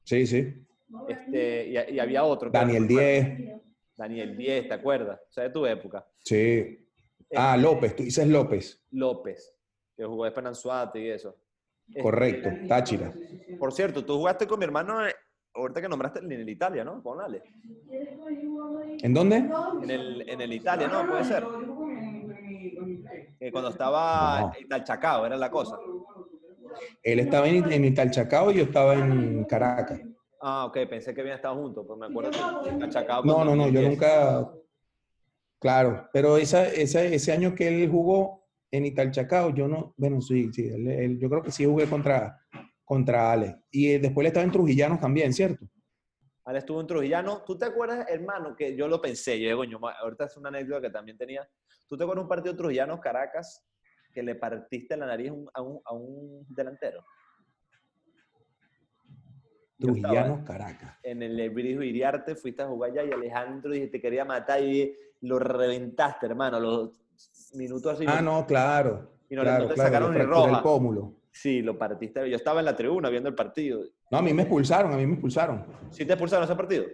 Sí, sí. Este, y, y había otro. Daniel no me acuerdo. 10. Daniel 10, ¿te acuerdas? O sea, de tu época. Sí. Ah, López, tú dices López. López, que jugó de Penanzuate y eso. Este, Correcto, Táchira. Por cierto, tú jugaste con mi hermano, eh, ahorita que nombraste en el Italia, ¿no? Con Ale. ¿En dónde? En el, en el Italia, ¿no? Puede ser. Que cuando estaba No. en Talchacao, era la cosa. Él estaba en, en Italchacao y yo estaba en Caracas. Ah, ok, pensé que habían estado juntos, pues me acuerdo que. No, no, no, yo 2010. nunca. Claro, pero esa, esa- ese año que él jugó en Italchacao, yo no. Bueno, sí, sí, él- él- yo creo que sí jugué contra, contra Ale. Y eh, después él estaba en Trujillanos también, ¿cierto? Ale estuvo en Trujillano. ¿Tú te acuerdas, hermano, que yo lo pensé? Yo digo, ma- ahorita es una anécdota que también tenía. ¿Tú te acuerdas un partido Trujillanos Caracas que le partiste la nariz a un, a un- delantero? Yo Trujillanos, Caracas. En el Ebrijo Iriarte fuiste a jugar allá y Alejandro dije, te quería matar y lo reventaste, hermano, los minutos así. Ah, no, claro. Y no claro, no sacaron fracturé roja. el pómulo. Sí, lo partiste. Yo estaba en la tribuna viendo el partido. No, a mí me expulsaron, a mí me expulsaron. ¿Sí te expulsaron ese partido?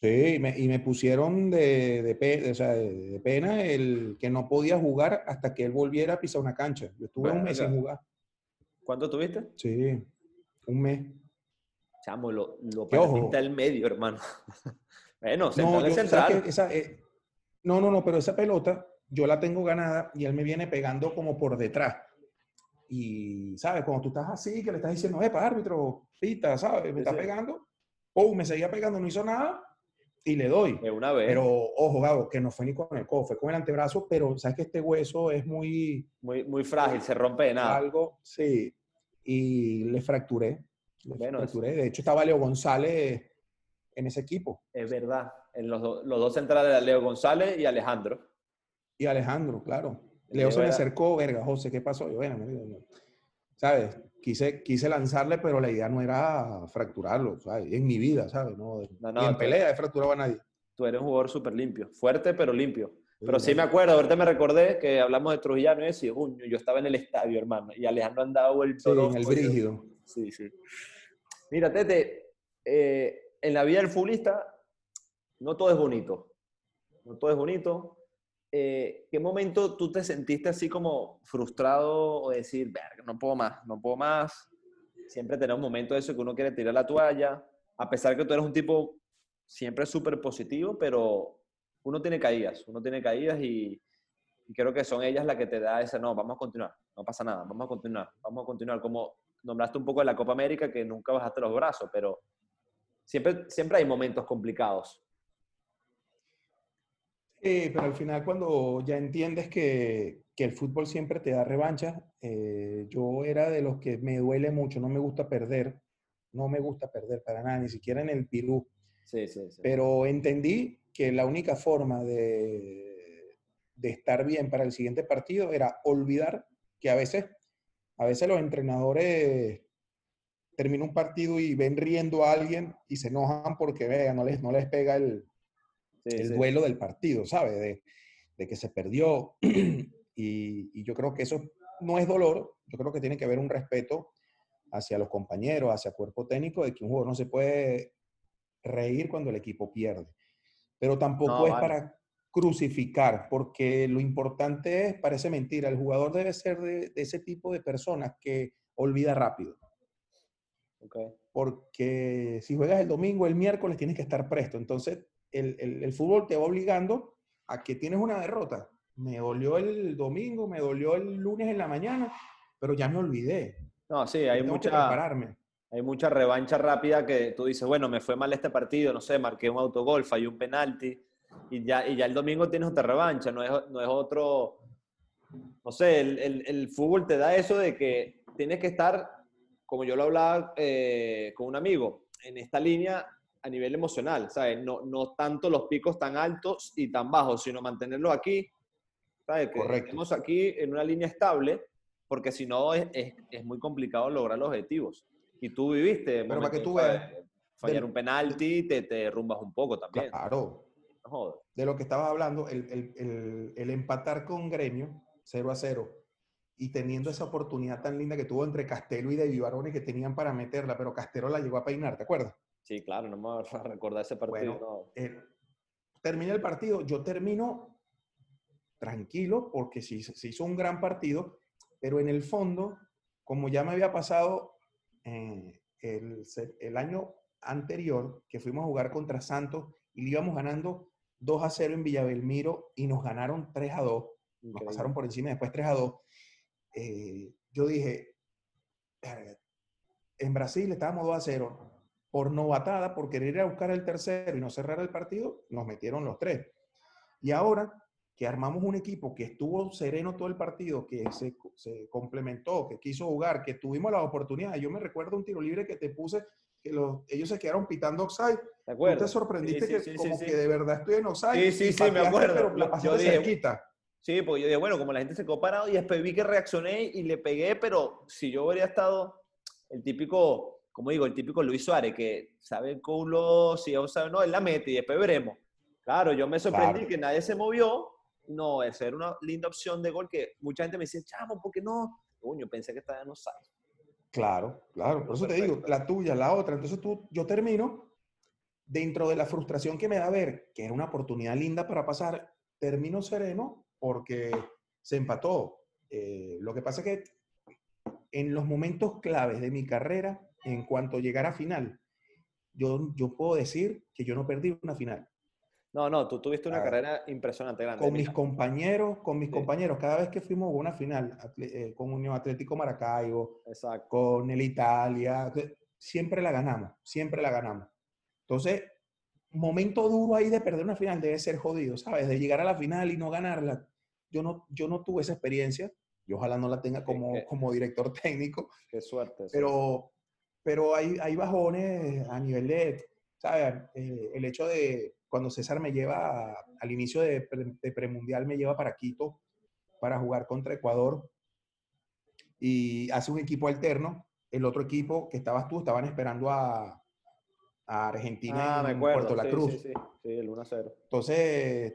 Sí, y me, y me pusieron de, de, pe- o sea, de- de pena el que no podía jugar hasta que él volviera a pisar una cancha. Yo estuve un mes sin jugar. ¿Cuánto tuviste? Sí, un mes. Chamo, lo, lo Que partiste al medio, hermano. bueno, No, central yo, es ¿sabes central. qué? Esa, eh, no, no, no, pero esa pelota yo la tengo ganada y él me viene pegando como por detrás. Y, ¿sabes? Cuando tú estás así, que le estás diciendo, epa, árbitro, pita, ¿sabes? Me está pegando. Oh, me seguía pegando, no hizo nada y le doy. una vez. Pero, ojo, Gabo, que no fue ni con el codo, fue con el antebrazo, pero sabes que este hueso es muy... Muy, muy frágil, se rompe de nada. Algo, sí. Y le fracturé. Le fracturé. De hecho, estaba Leo González en ese equipo. Es verdad. En los, los dos centrales, Leo González y Alejandro. Y Alejandro, claro. Leo se me acercó, verga, José, ¿qué pasó? Yo, bueno, ¿sabes? Quise, quise lanzarle, pero la idea no era fracturarlo, ¿sabes? En mi vida, ¿sabes? No, en pelea he fracturado a nadie. Tú eres un jugador súper limpio, fuerte, pero limpio. Pero sí me acuerdo, ahorita me recordé que hablamos de Trujillano y decía, yo estaba en el estadio, hermano, y Alejandro andaba el Sí, en el brígido. Sí, sí. Mira, Tete, eh, en la vida del futbolista no todo es bonito. No todo es bonito. Eh, ¿qué momento tú te sentiste así como frustrado o decir, no puedo más, no puedo más? Siempre tenemos momentos de eso que uno quiere tirar la toalla, a pesar que tú eres un tipo siempre súper positivo, pero uno tiene caídas, uno tiene caídas y, creo que son ellas las que te da ese, no, vamos a continuar, no pasa nada, vamos a continuar, vamos a continuar. Como nombraste un poco de la Copa América, que nunca bajaste los brazos, pero siempre, siempre hay momentos complicados. Sí, pero al final cuando ya entiendes que, que el fútbol siempre te da revancha, eh, yo era de los que me duele mucho, no me gusta perder, no me gusta perder para nada, ni siquiera en el Pirú. Sí, sí, sí. Pero entendí que la única forma de, de estar bien para el siguiente partido era olvidar que a veces, a veces los entrenadores terminan un partido y ven riendo a alguien y se enojan porque vea, no les, no les pega el, el duelo del partido, ¿sabe? De, que se perdió. y, yo creo que eso no es dolor, yo creo que tiene que haber un respeto hacia los compañeros, hacia el cuerpo técnico, de que un jugador no se puede reír cuando el equipo pierde. Pero tampoco es para crucificar, porque lo importante es, parece mentira, el jugador debe ser de, ese tipo de personas que olvida rápido. Porque si juegas el domingo, el miércoles tienes que estar presto. Entonces, el, fútbol te va obligando a que tienes una derrota. Me dolió el domingo, me dolió el lunes en la mañana, pero ya me olvidé. No, sí, hay mucha, hay mucha revancha rápida que tú dices, bueno, me fue mal este partido, no sé, marqué un autogol, fallé un penalti, y ya, y ya el domingo tienes otra revancha, no es, no es otro, no sé, el, el, fútbol te da eso de que tienes que estar, como yo lo hablaba eh, con un amigo, en esta línea a nivel emocional, ¿sabes? No, no tanto los picos tan altos y tan bajos, sino mantenerlos aquí, ¿sabes? Que estemos aquí en una línea estable, porque si no es, es, muy complicado lograr los objetivos. Y tú viviste. Pero para que tú veas. Fallar un penalti, te, te derrumbas un poco también. Claro. De lo que estabas hablando, el, el, el, empatar con Gremio, 0 a 0, y teniendo esa oportunidad tan linda que tuvo entre Castelo y De Vivarone que tenían para meterla, pero Castelo la llegó a peinar, ¿te acuerdas? Sí, claro, no me voy a recordar ese partido. Eh, termina el partido, yo termino tranquilo porque se, se, hizo un gran partido, pero en el fondo, como ya me había pasado eh, el, el, año anterior, que fuimos a jugar contra Santos y le íbamos ganando 2 a 0 en Villabelmiro y nos ganaron 3 a 2, nos pasaron por encima después 3 a 2, eh, yo dije, en Brasil estábamos 2 a 0, por novatada, por querer ir a buscar el tercero y no cerrar el partido, nos metieron los tres. Y ahora que armamos un equipo que estuvo sereno todo el partido, que se, se complementó, que quiso jugar, que tuvimos la oportunidad. Yo me recuerdo un tiro libre que te puse, que los, ellos se quedaron pitando offside. ¿Te acuerdas? te sorprendiste que como que de verdad estoy en offside. Sí, sí, sí, me acuerdo. la yo dije, Sí, porque yo dije, bueno, como la gente se quedó parado y después vi que reaccioné y le pegué, pero si yo hubiera estado el típico como digo, el típico Luis Suárez, que sabe el culo, si o sabe, no, él la mete y después veremos. Claro, yo me sorprendí que nadie se movió. No, esa era una linda opción de gol que mucha gente me decía, chamo, ¿por qué no? Coño, pensé que estaba en sabe. Claro, claro. Por eso te digo, la tuya, la otra. Entonces tú, yo termino dentro de la frustración que me da ver que era una oportunidad linda para pasar, termino sereno porque se empató. Eh, lo que pasa es que en los momentos claves de mi carrera, en cuanto a llegar a final, yo, yo puedo decir que yo no perdí una final. No, no, tú tuviste una Ah, carrera impresionante, grande. Con mis compañeros, con mis Sí. compañeros, cada vez que fuimos a una final, eh, con Unión Atlético Maracaibo, Exacto. con el Italia, siempre la ganamos, siempre la ganamos. Entonces, momento duro ahí de perder una final debe ser jodido, ¿sabes? De llegar a la final y no ganarla. Yo no, yo no tuve esa experiencia y ojalá no la tenga como, como director técnico, Qué suerte. pero, pero hay, hay bajones a nivel de, ¿sabes? Eh, el hecho de cuando César me lleva a- al inicio de, de premundial, me lleva para Quito para jugar contra Ecuador y hace un equipo alterno. El otro equipo que estabas tú estaban esperando a, a Argentina Ah, me en acuerdo. Puerto La sí, Cruz. Sí, sí, sí, el 1-0. Entonces,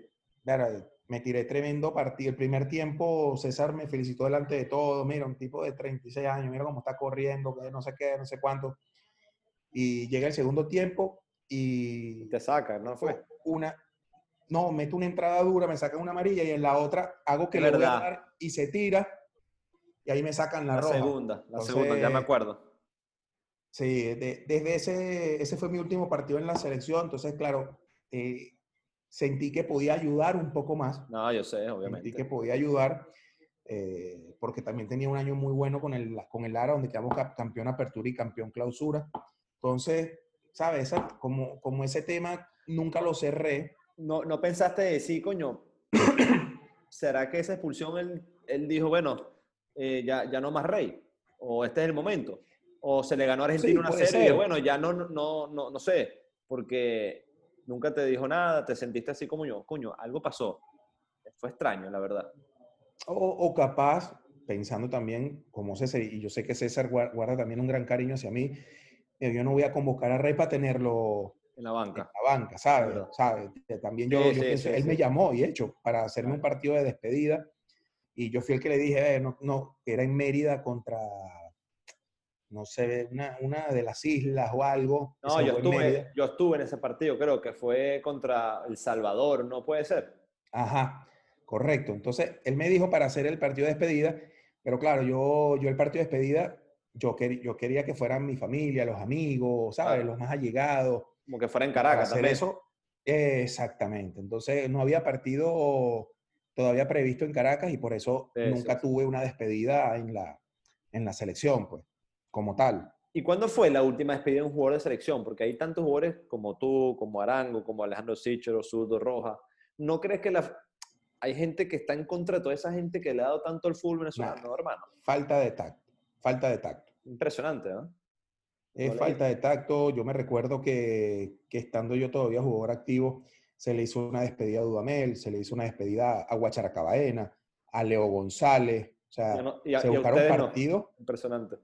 me tiré tremendo partido. El primer tiempo, César me felicitó delante de todos. Mira, un tipo de 36 años, mira cómo está corriendo, que no sé qué, no sé cuánto. Y llega el segundo tiempo y te sacan, ¿no fue? una, no, meto una entrada dura, me sacan una amarilla y en la otra hago que le voy a dar y se tira y ahí me sacan la, La roja. segunda, la Entonces, segunda, ya me acuerdo. Sí, de- desde ese, ese fue mi último partido en la selección, entonces, claro, eh, sentí que podía ayudar un poco más, No, yo sé, sentí obviamente. que podía ayudar, eh, porque también tenía un año muy bueno con el, con el Lara, donde quedamos campeón apertura y campeón clausura. Entonces, ¿sabes? Esa- como, como ese tema nunca lo cerré, No, no pensaste decir, coño, ¿será que esa expulsión él, él dijo, bueno, eh, ya, ya no más rey? ¿O este es el momento? ¿O se le ganó a Argentina Sí, una serie ser. bueno, ya no, no, no, no sé, porque nunca te dijo nada, te sentiste así como yo, coño, algo pasó. Fue extraño, la verdad. O, o capaz, pensando también como César, y yo sé que César guar- guarda también un gran cariño hacia mí, eh, yo no voy a convocar a Rey para tenerlo En la en banca. la banca, ¿sabes? ¿Sabes? Eh, También yo, Sí, yo sí, pienso, sí, él me llamó, y hecho, para hacerme un partido de despedida, y yo fui el que le dije, eh, no, no, era en Mérida contra, no sé, una, una de las islas o algo. No, se yo estuve, yo estuve en ese partido, creo que fue contra El Salvador, ¿no puede ser? Ajá, correcto. Entonces, él me dijo para hacer el partido de despedida, pero claro, yo, yo el partido de despedida, yo, quer- yo quería que fueran mi familia, los amigos, ¿sabes? Claro. Los más allegados. Como que fuera en Caracas hacer también. eso. Exactamente. Entonces, no había partido todavía previsto en Caracas y por eso Sí, sí, nunca sí. tuve una despedida en la, en la selección, pues, como tal. ¿Y cuándo fue la última despedida de un jugador de selección? Porque hay tantos jugadores como tú, como Arango, como Alejandro Sichero, Zurdo Roja. ¿No crees que la... hay gente que está en contra de toda esa gente que le ha dado tanto al fútbol venezolano, Nah. hermano? Falta de tacto, falta de tacto. Impresionante, ¿no? Es No le- falta de tacto. Yo me recuerdo que, que estando yo todavía jugador activo, se le hizo una despedida a Dudamel, se le hizo una despedida a Guacharacabaena, a Leo González. O sea, Ya no- y a- se y buscaron no. partidos. Impresionante.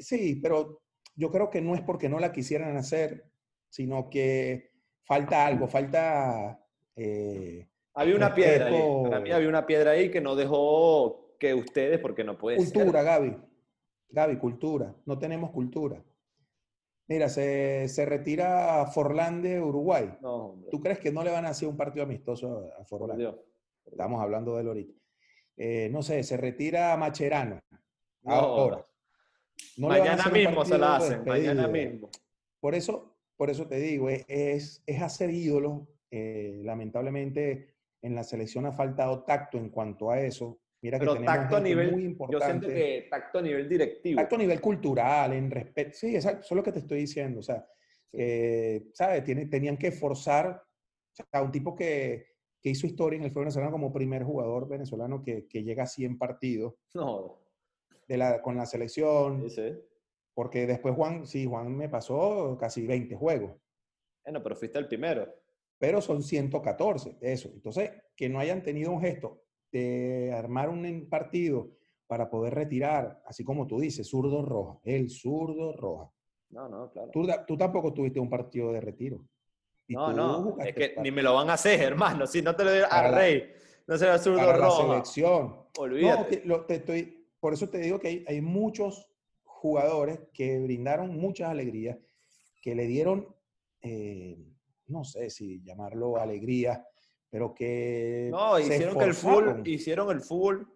Sí, pero yo creo que no es porque no la quisieran hacer, sino que falta algo, falta... eh, Había una piedra ahí. Para mí había una piedra ahí que no dejó que ustedes, porque no puede cultura, ser. Gaby. Gaby, cultura. No tenemos cultura. Mira, se, se retira Forlán de Uruguay. No. ¿Tú crees que no le van a hacer un partido amistoso a Forlán? Dios. Estamos hablando de él ahorita. Eh, no sé, se retira Macherano. No, Ahora. No Mañana mismo se la de hacen, mañana mismo. Por eso, por eso te digo, es, es, es hacer ídolo. Eh, lamentablemente en la selección ha faltado tacto en cuanto a eso. Mira que Pero tenemos tacto a nivel, muy yo siento que tacto a nivel directivo. Tacto a nivel cultural, en respeto. Sí, exacto, eso es lo que te estoy diciendo. O sea, Sí. eh, ¿sabes? Tiene- tenían que forzar. O sea, un tipo que, que hizo historia en el fútbol venezolano como primer jugador venezolano que, que llega a 100 partidos No, de la, con la selección. sí, sí. Porque después Juan, sí, Juan me pasó casi 20 juegos. Bueno, pero fuiste el primero. pero son 114, eso. Entonces, que no hayan tenido un gesto de armar un partido para poder retirar, así como tú dices, zurdo roja, el zurdo roja. No, no, claro. Tú, tú tampoco tuviste un partido de retiro. Y No, no, es que ni me lo van a hacer, hermano. Si no te lo doy a Rey, no se va a zurdo para la roja. selección. No, Olvídate. lo- te estoy, por eso te digo que hay, hay muchos jugadores que brindaron muchas alegrías, que le dieron, eh, no sé si llamarlo alegría, pero que No, hicieron que el fútbol, hicieron el fútbol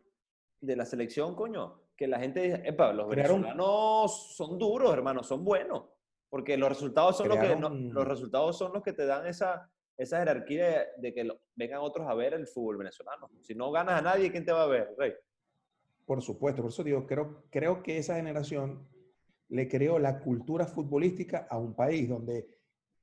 de la selección, coño. Que la gente dice, epa, los Crearon- venezolanos son duros, hermano, son buenos. Porque los resultados son los que no- Crearon- los resultados son los que te dan esa, esa jerarquía de, que vengan otros a ver el fútbol venezolano. Si no ganas a nadie, ¿quién te va a ver, Rey? Por supuesto, por eso digo, creo, creo que esa generación le creó la cultura futbolística a un país donde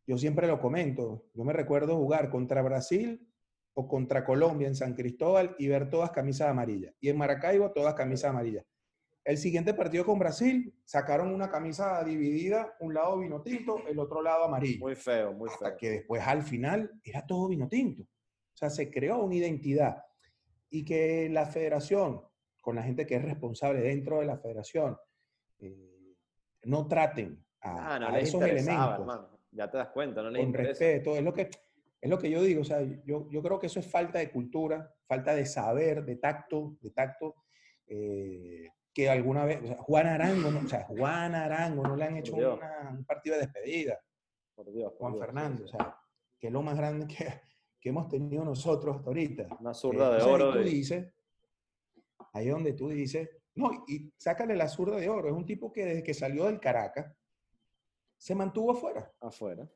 yo siempre lo comento, yo me recuerdo jugar contra Brasil o contra Colombia en San Cristóbal y ver todas camisas amarillas. Y en Maracaibo todas camisas amarillas. El siguiente partido con Brasil sacaron una camisa dividida, un lado vino tinto, el otro lado amarillo. Muy feo, muy feo. Hasta que después al final era todo vino tinto. O sea, se creó una identidad. Y que la federación, con la gente que es responsable dentro de la federación, eh, no traten a, ah, esos elementos. Ya te das cuenta, no les Con respeto, es lo que es lo que yo digo, o sea, yo, yo creo que eso es falta de cultura, falta de saber, de tacto, de tacto. Eh, que alguna vez, o sea, Juan Arango, ¿no? o sea, Juan Arango no le han hecho un partido de despedida. Por Dios, Juan Fernando, o sea, que es lo más grande que, que, hemos tenido nosotros hasta ahorita. Una zurda de oro. Tú dices, ahí donde tú dices, no, y sácale la zurda de oro. Es un tipo que desde que salió del Caracas se mantuvo afuera. Afuera.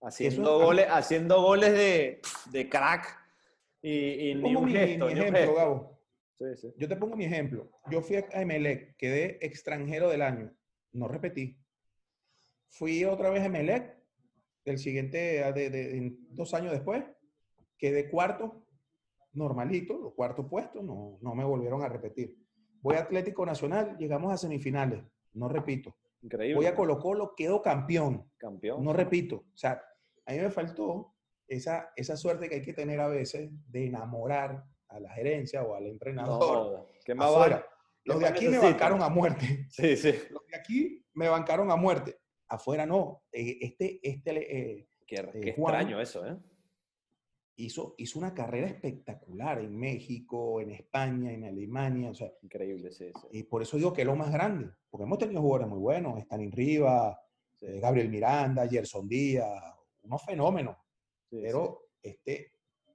Haciendo, goles, haciendo goles de, de crack y, y ni un gesto, mi ejemplo, Gabo. Yo te pongo mi ejemplo. Yo fui a Emelec, quedé extranjero del año. No repetí. Fui otra vez a Emelec, el siguiente, de, dos años después, quedé cuarto, normalito, los cuartos puestos, no, no me volvieron a repetir. Voy a Atlético Nacional, llegamos a semifinales, no repito. Increíble. Voy a Colo Colo, quedo campeón. Campeón. No repito. O sea, a mí me faltó esa, esa suerte que hay que tener a veces de enamorar a la gerencia o al entrenador. ¿qué más afuera. Los de aquí me bancaron a muerte. Sí, sí. Los de aquí me bancaron a muerte. Afuera no. Eh, este, este, eh, qué, eh, extraño eso, ¿eh? Hizo, hizo una carrera espectacular en México, en España, en Alemania. O sea, Increíble, sí, sí. Y por eso digo que es lo más grande. Porque hemos tenido jugadores muy buenos. Stalin Riva, Gabriel Miranda, Gerson Díaz. Unos fenómenos. pero este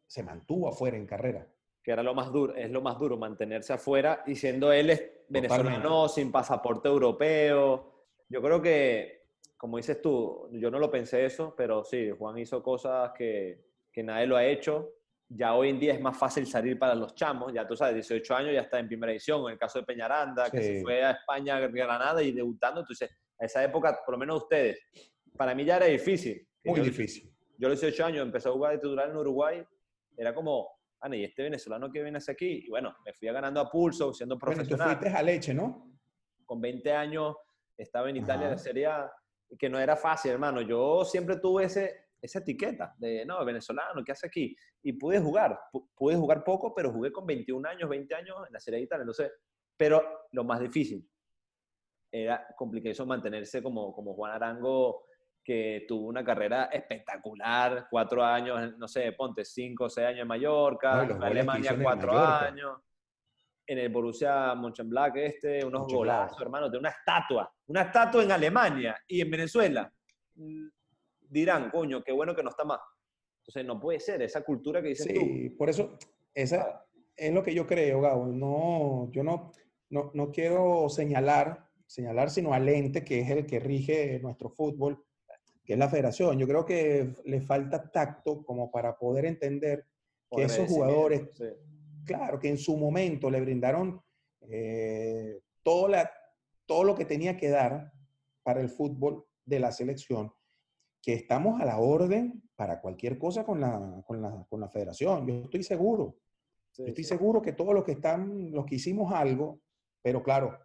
se mantuvo afuera en carrera que era lo más duro, es lo más duro, mantenerse afuera y siendo él venezolano, sin pasaporte europeo. Yo creo que, como dices tú, yo no lo pensé eso, pero sí, Juan hizo cosas que, que nadie lo ha hecho. Ya hoy en día es más fácil salir para los chamos, ya tú sabes, 18 años ya está en primera edición, en el caso de Peñaranda, que se fue a España, Granada y debutando, entonces, a esa época, por lo menos ustedes, para mí ya era difícil. Muy difícil. Yo a los 18 años empecé a jugar de titular en Uruguay, era como, y este venezolano que viene hacia aquí, y bueno, me fui ganando a pulso, siendo profesional. Bueno, tú fuiste a leche, ¿no? Con 20 años estaba en Italia de Serie A, que no era fácil, hermano. Yo siempre tuve ese, esa etiqueta de, no, venezolano, ¿qué hace aquí? Y pude jugar, pude jugar poco, pero jugué con 21 años, 20 años en la Serie de Italia, entonces, pero lo más difícil era complicado mantenerse como, como Juan Arango que tuvo una carrera espectacular, cuatro años, no sé, ponte cinco o seis años en Mallorca, en Alemania cuatro años, en el Borussia Mönchengladbach este, unos golazos, hermano, de una estatua, una estatua en Alemania y en Venezuela. Dirán, coño, qué bueno que no está más. Entonces no puede ser esa cultura que dices sí, por eso, esa es lo que yo creo, Gabo. No, yo no, no, no quiero señalar, señalar, sino al ente que es el que rige nuestro fútbol que es la federación. Yo creo que le falta tacto como para poder entender que esos jugadores, claro, que en su momento le brindaron eh, todo, la, todo lo que tenía que dar para el fútbol de la selección, que estamos a la orden para cualquier cosa con la, con la, con la federación. Yo estoy seguro. estoy seguro que todos los que están, los que hicimos algo, pero claro,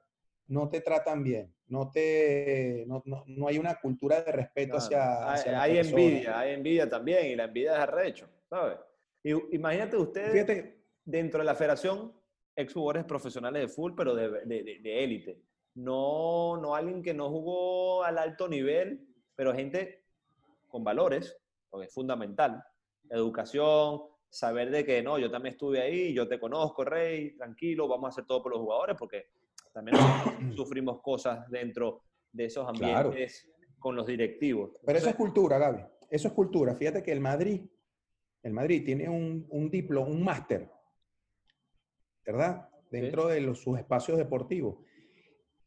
no te tratan bien, no, te, no, no, hay una cultura de respeto hacia, hacia, Hay, envidia, hay envidia también, y la envidia es arrecho, ¿sabes? Y, imagínate ustedes dentro de la federación, ex jugadores profesionales de fútbol, pero de élite. no, no alguien que no jugó al alto nivel, pero gente con valores, porque es fundamental. Educación, saber de que no, yo también estuve ahí, yo te conozco, Rey, tranquilo, vamos a hacer todo por los jugadores, porque también sufrimos cosas dentro de esos ambientes con los directivos. Pero eso es cultura, Gaby. Eso es cultura. Fíjate que el Madrid, el Madrid tiene un, un diploma, un máster, ¿verdad? Dentro de los, sus espacios deportivos.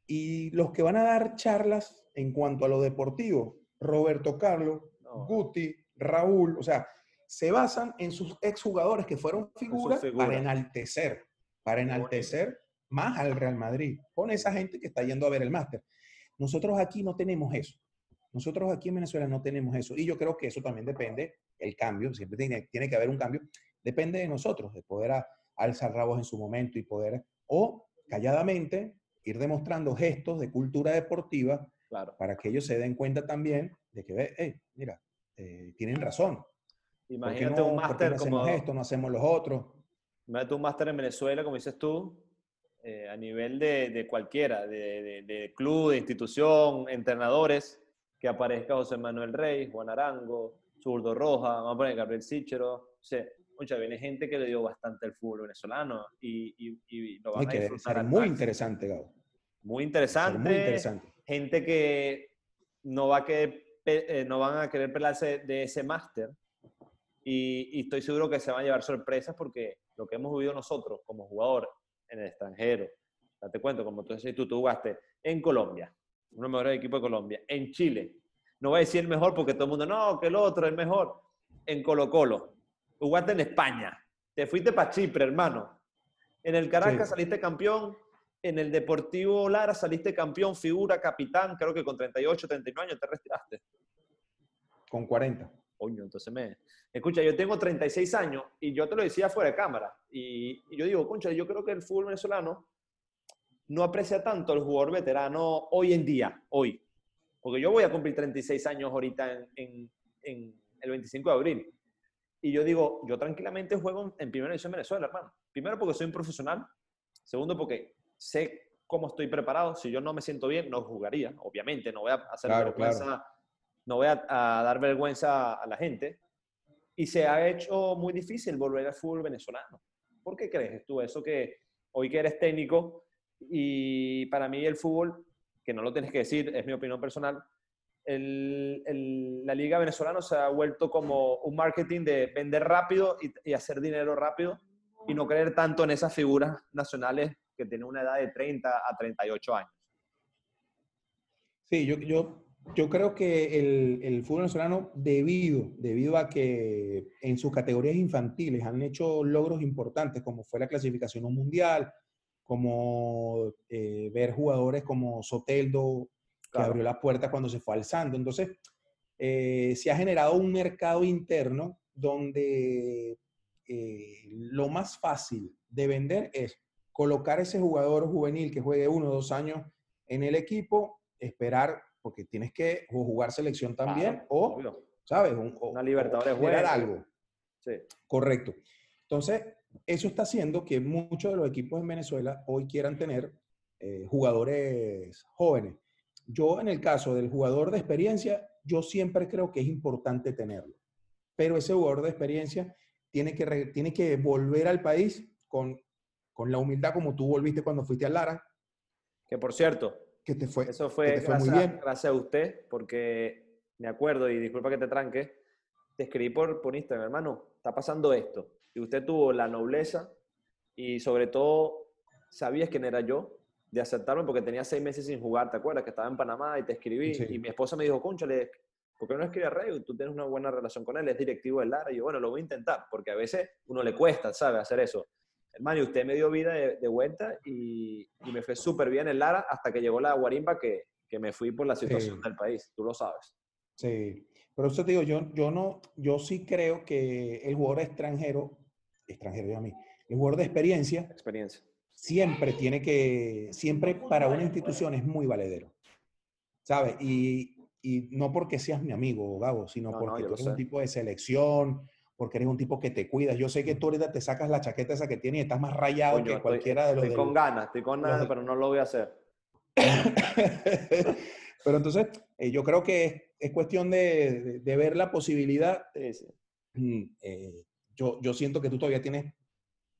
Y los que van a dar charlas en cuanto a lo deportivo, Roberto Carlos, Guti, Raúl, o sea, se basan en sus exjugadores que fueron figuras para enaltecer, para enaltecer más al Real Madrid, con esa gente que está yendo a ver el máster. Nosotros aquí no tenemos eso. Nosotros aquí en Venezuela no tenemos eso. Y yo creo que eso también depende, el cambio, siempre tiene, tiene que haber un cambio, depende de nosotros, de poder a- alzar rabos en su momento y poder, o calladamente, ir demostrando gestos de cultura deportiva Claro. para que ellos se den cuenta también de que, ve, "Ey, mira, eh, tienen razón. ¿Por qué Imagínate no, un máster no como... esto, no hacemos los otros? Imagínate un máster en Venezuela, como dices tú, eh, a nivel de, de cualquiera, de, de- de club, de institución, entrenadores, que aparezca José Manuel Rey, Juan Arango, Zurdo Roja, vamos a poner Gabriel Sichero. O sea, mucha, viene gente que le dio bastante al fútbol venezolano y, y- y lo van a que disfrutar ser al muy interesante, Gabo. Muy ser interesante. Muy interesante. Gente que no, va a querer, eh, no van a querer pelarse de ese máster y, y estoy seguro que se van a llevar sorpresas porque lo que hemos vivido nosotros como jugador en el extranjero, ya te cuento, como tú decís, tú, tú jugaste en Colombia, uno de los mejores equipos de Colombia, en Chile, no voy a decir el mejor porque todo el mundo, no, que el otro es mejor, en Colo Colo, jugaste en España, te fuiste para Chipre, hermano, en el Caracas Sí. saliste campeón, en el Deportivo Lara saliste campeón, figura, capitán, creo que con 38, 39 años te retiraste. Con 40. Coño, entonces me... Escucha, yo tengo 36 años y yo te lo decía fuera de cámara. Y, y yo digo, concha, yo creo que el fútbol venezolano no aprecia tanto al jugador veterano hoy en día, hoy. Porque yo voy a cumplir 36 años ahorita en, en- en el 25 de abril. Y yo digo, yo tranquilamente juego en- en primera división Venezuela, hermano. Primero porque soy un profesional. Segundo porque sé cómo estoy preparado. Si yo no me siento bien, no jugaría. Obviamente, no voy a hacer Claro, vergüenza, no voy a, a dar vergüenza a la gente. Y se ha hecho muy difícil volver al fútbol venezolano. ¿Por qué crees tú eso que hoy que eres técnico y para mí el fútbol, que no lo tienes que decir, es mi opinión personal, el- el- la liga venezolana se ha vuelto como un marketing de vender rápido y, y hacer dinero rápido y no creer tanto en esas figuras nacionales que tienen una edad de 30 a 38 años. Sí, yo, yo, yo creo que el, el fútbol venezolano, debido, debido a que en sus categorías infantiles han hecho logros importantes, como fue la clasificación a un mundial, como eh, ver jugadores como Soteldo, que Claro. abrió la puerta cuando se fue alzando. Entonces, eh, se ha generado un mercado interno donde eh, lo más fácil de vender es colocar ese jugador juvenil que juegue uno o dos años en el equipo, esperar, porque tienes que jugar selección también, o, obvio. ¿sabes? Un- o- Una Libertadores generar algo. Sí. Correcto. Entonces, eso está haciendo que muchos de los equipos en Venezuela hoy quieran tener eh, jugadores jóvenes. Yo, en el caso del jugador de experiencia, yo siempre creo que es importante tenerlo. Pero ese jugador de experiencia tiene que, tiene que volver al país con, con la humildad como tú volviste cuando fuiste a Lara, Que por cierto, que te fue, Eso que fue, te fue muy bien. gracias a usted, porque me acuerdo, y disculpa que te tranque, te escribí por, por Instagram, hermano, está pasando esto. Y usted tuvo la nobleza y sobre todo sabías quién era yo, de aceptarme porque tenía seis meses sin jugar, ¿te acuerdas? Que estaba en Panamá y te escribí. Sí. Y mi esposa me dijo, conchale, ¿por qué no escribes a Rey? Tú tienes una buena relación con él, es directivo del Lara. Y yo, bueno, lo voy a intentar, porque a veces uno le cuesta, ¿sabe? Hacer eso. Hermano, y usted me dio vida de, de vuelta y, y me fue súper bien en Lara hasta que llegó la guarimba que, que me fui por la situación Sí. del país. Tú lo sabes. Sí, pero eso te digo, yo, yo no, yo sí creo que el jugador extranjero, extranjero yo a mí, el jugador de experiencia Experiencia. siempre tiene que, siempre para una institución es muy valedero, ¿sabes? Y, y no porque seas mi amigo, Gabo, sino No, no, porque yo tú eres un sé. tipo de selección, porque eres un tipo que te cuidas. Yo sé que tú ahorita te sacas la chaqueta esa que tienes y estás más rayado Coño, que estoy, cualquiera de los estoy del- con ganas, estoy con ganas, pero no lo voy a hacer. Pero entonces, eh, yo creo que es, es cuestión de, de- de ver la posibilidad Sí, sí. mm, eh, yo, yo siento que tú todavía tienes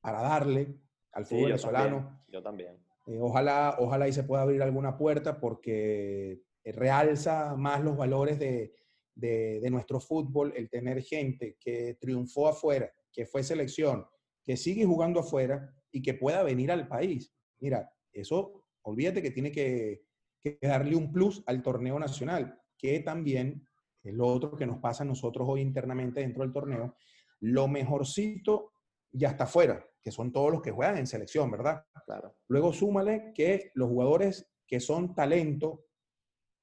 para darle al Sí, fútbol yo venezolano. también. Yo también. Eh, ojalá, ojalá y se pueda abrir alguna puerta porque realza más los valores de, de- de nuestro fútbol, el tener gente que triunfó afuera, que fue selección, que sigue jugando afuera y que pueda venir al país. Mira, eso, olvídate que tiene que, que darle un plus al torneo nacional, que también es lo otro que nos pasa a nosotros hoy internamente dentro del torneo, lo mejorcito ya está fuera, que son todos los que juegan en selección, ¿verdad? Claro. Luego súmale que los jugadores que son talento,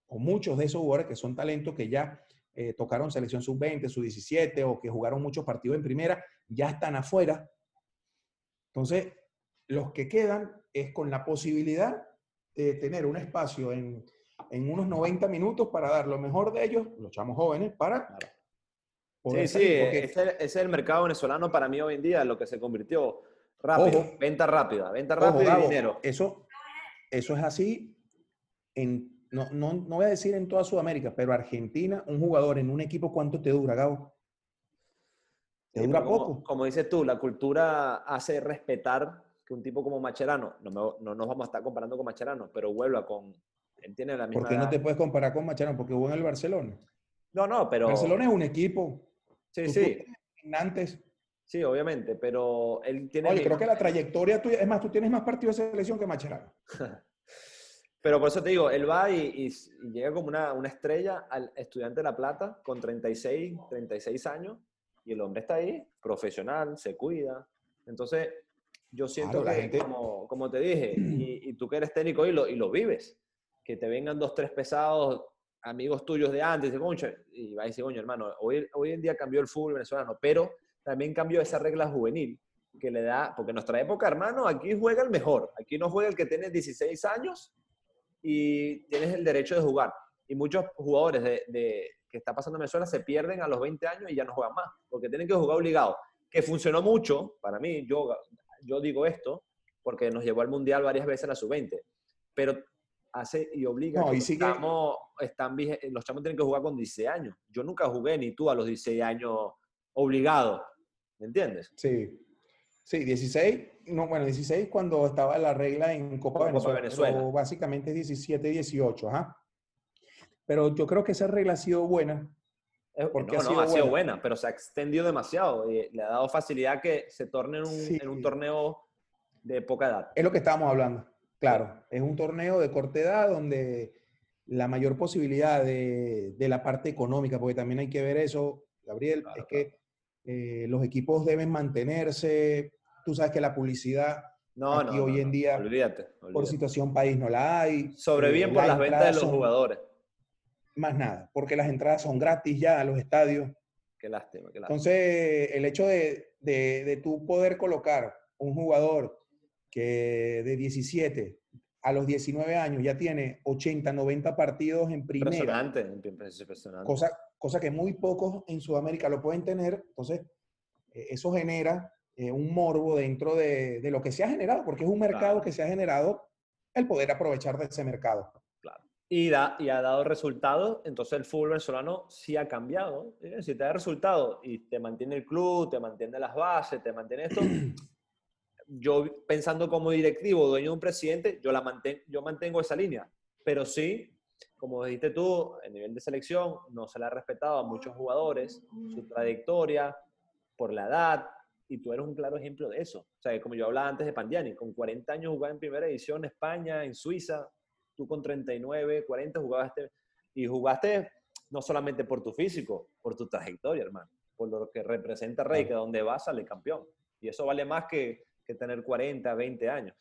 o muchos de esos jugadores que son talento, que ya eh, tocaron selección sub-20, sub-17 o que jugaron muchos partidos en primera, ya están afuera. Entonces, los que quedan es con la posibilidad de tener un espacio en, en unos 90 minutos para dar lo mejor de ellos, los chamos jóvenes, para Sí, sí, ese, es el mercado venezolano para mí hoy en día, lo que se convirtió rápido, venta rápida, venta rápida y dinero. Eso, eso es así en, no, no, no, voy a decir en toda Sudamérica, pero Argentina, un jugador en un equipo, ¿cuánto te dura, Gabo? Te dura poco. Como dices tú, la cultura hace respetar que un tipo como Macherano, no, no nos vamos a estar comparando con Macherano, pero vuelva con, él tiene la misma ¿Por qué no te puedes comparar con Macherano? Porque jugó en el Barcelona. No, no, pero... Barcelona es un equipo Sí, sí. Sí, obviamente, pero él tiene... Oye, creo que la trayectoria tuya, es más, tú tienes más partidos de selección que Macherano. pero por eso te digo, él va y, llega como una, una, estrella al estudiante de La Plata con 36, 36 años y el hombre está ahí, profesional, se cuida. Entonces, yo siento que, gente... como, como, te dije, y, y, tú que eres técnico y lo, y lo vives, que te vengan dos, tres pesados amigos tuyos de antes, de concha, y va a decir, coño, hermano, hoy, hoy en día cambió el fútbol venezolano, pero también cambió esa regla juvenil que le da, porque en nuestra época, hermano, aquí juega el mejor, aquí no juega el que tiene 16 años y tienes el derecho de jugar. Y muchos jugadores de, que está pasando en Venezuela se pierden a los 20 años y ya no juegan más, porque tienen que jugar obligado. Que funcionó mucho, para mí, yo, yo digo esto, porque nos llevó al Mundial varias veces a la sub-20, pero hace y obliga. No, y están, los chamos tienen que jugar con 16 años. Yo nunca jugué ni tú a los 16 años obligado. ¿Me entiendes? Sí. Sí, 16, no, bueno, 16 cuando estaba la regla en Copa, Venezuela, Venezuela. básicamente 17, 18, ajá. Pero yo creo que esa regla ha sido buena. Porque no, ha, sido, no, ha sido buena. pero se ha extendido demasiado y le ha dado facilidad que se torne en un, en un torneo de poca edad. Es lo que estábamos hablando. Claro, es un torneo de corta edad donde la mayor posibilidad de, la parte económica, porque también hay que ver eso, Gabriel, es que eh, los equipos deben mantenerse. Tú sabes que la publicidad no, aquí hoy en día, olvídate, por situación país, no la hay. Sobreviven eh, por las ventas de los jugadores. Más nada, porque las entradas son gratis ya a los estadios. Qué lástima, qué lástima. Entonces, el hecho de, de, de tú poder colocar un jugador que de 17 a los 19 años ya tiene 80, 90 partidos en primera. Impresionante, impresionante. Cosa, cosa que muy pocos en Sudamérica lo pueden tener. Entonces, eh, eso genera eh, un morbo dentro de, de, lo que se ha generado, porque es un mercado que se ha generado el poder aprovechar de ese mercado. Claro. Y, da, y ha dado resultados, entonces el fútbol venezolano sí ha cambiado. Si te da resultados y te mantiene el club, te mantiene las bases, te mantiene esto, yo pensando como directivo, dueño de un presidente, yo, la mantengo, yo mantengo esa línea. Pero sí, como dijiste tú, a nivel de selección no se le ha respetado a muchos jugadores, su trayectoria, por la edad, y tú eres un claro ejemplo de eso. O sea, como yo hablaba antes de Pandiani, con 40 años jugaba en primera edición en España, en Suiza, tú con 39, 40 jugaste, y jugaste no solamente por tu físico, por tu trayectoria, hermano, por lo que representa Rey, que donde vas sale campeón. Y eso vale más que que tener 40, 20 años.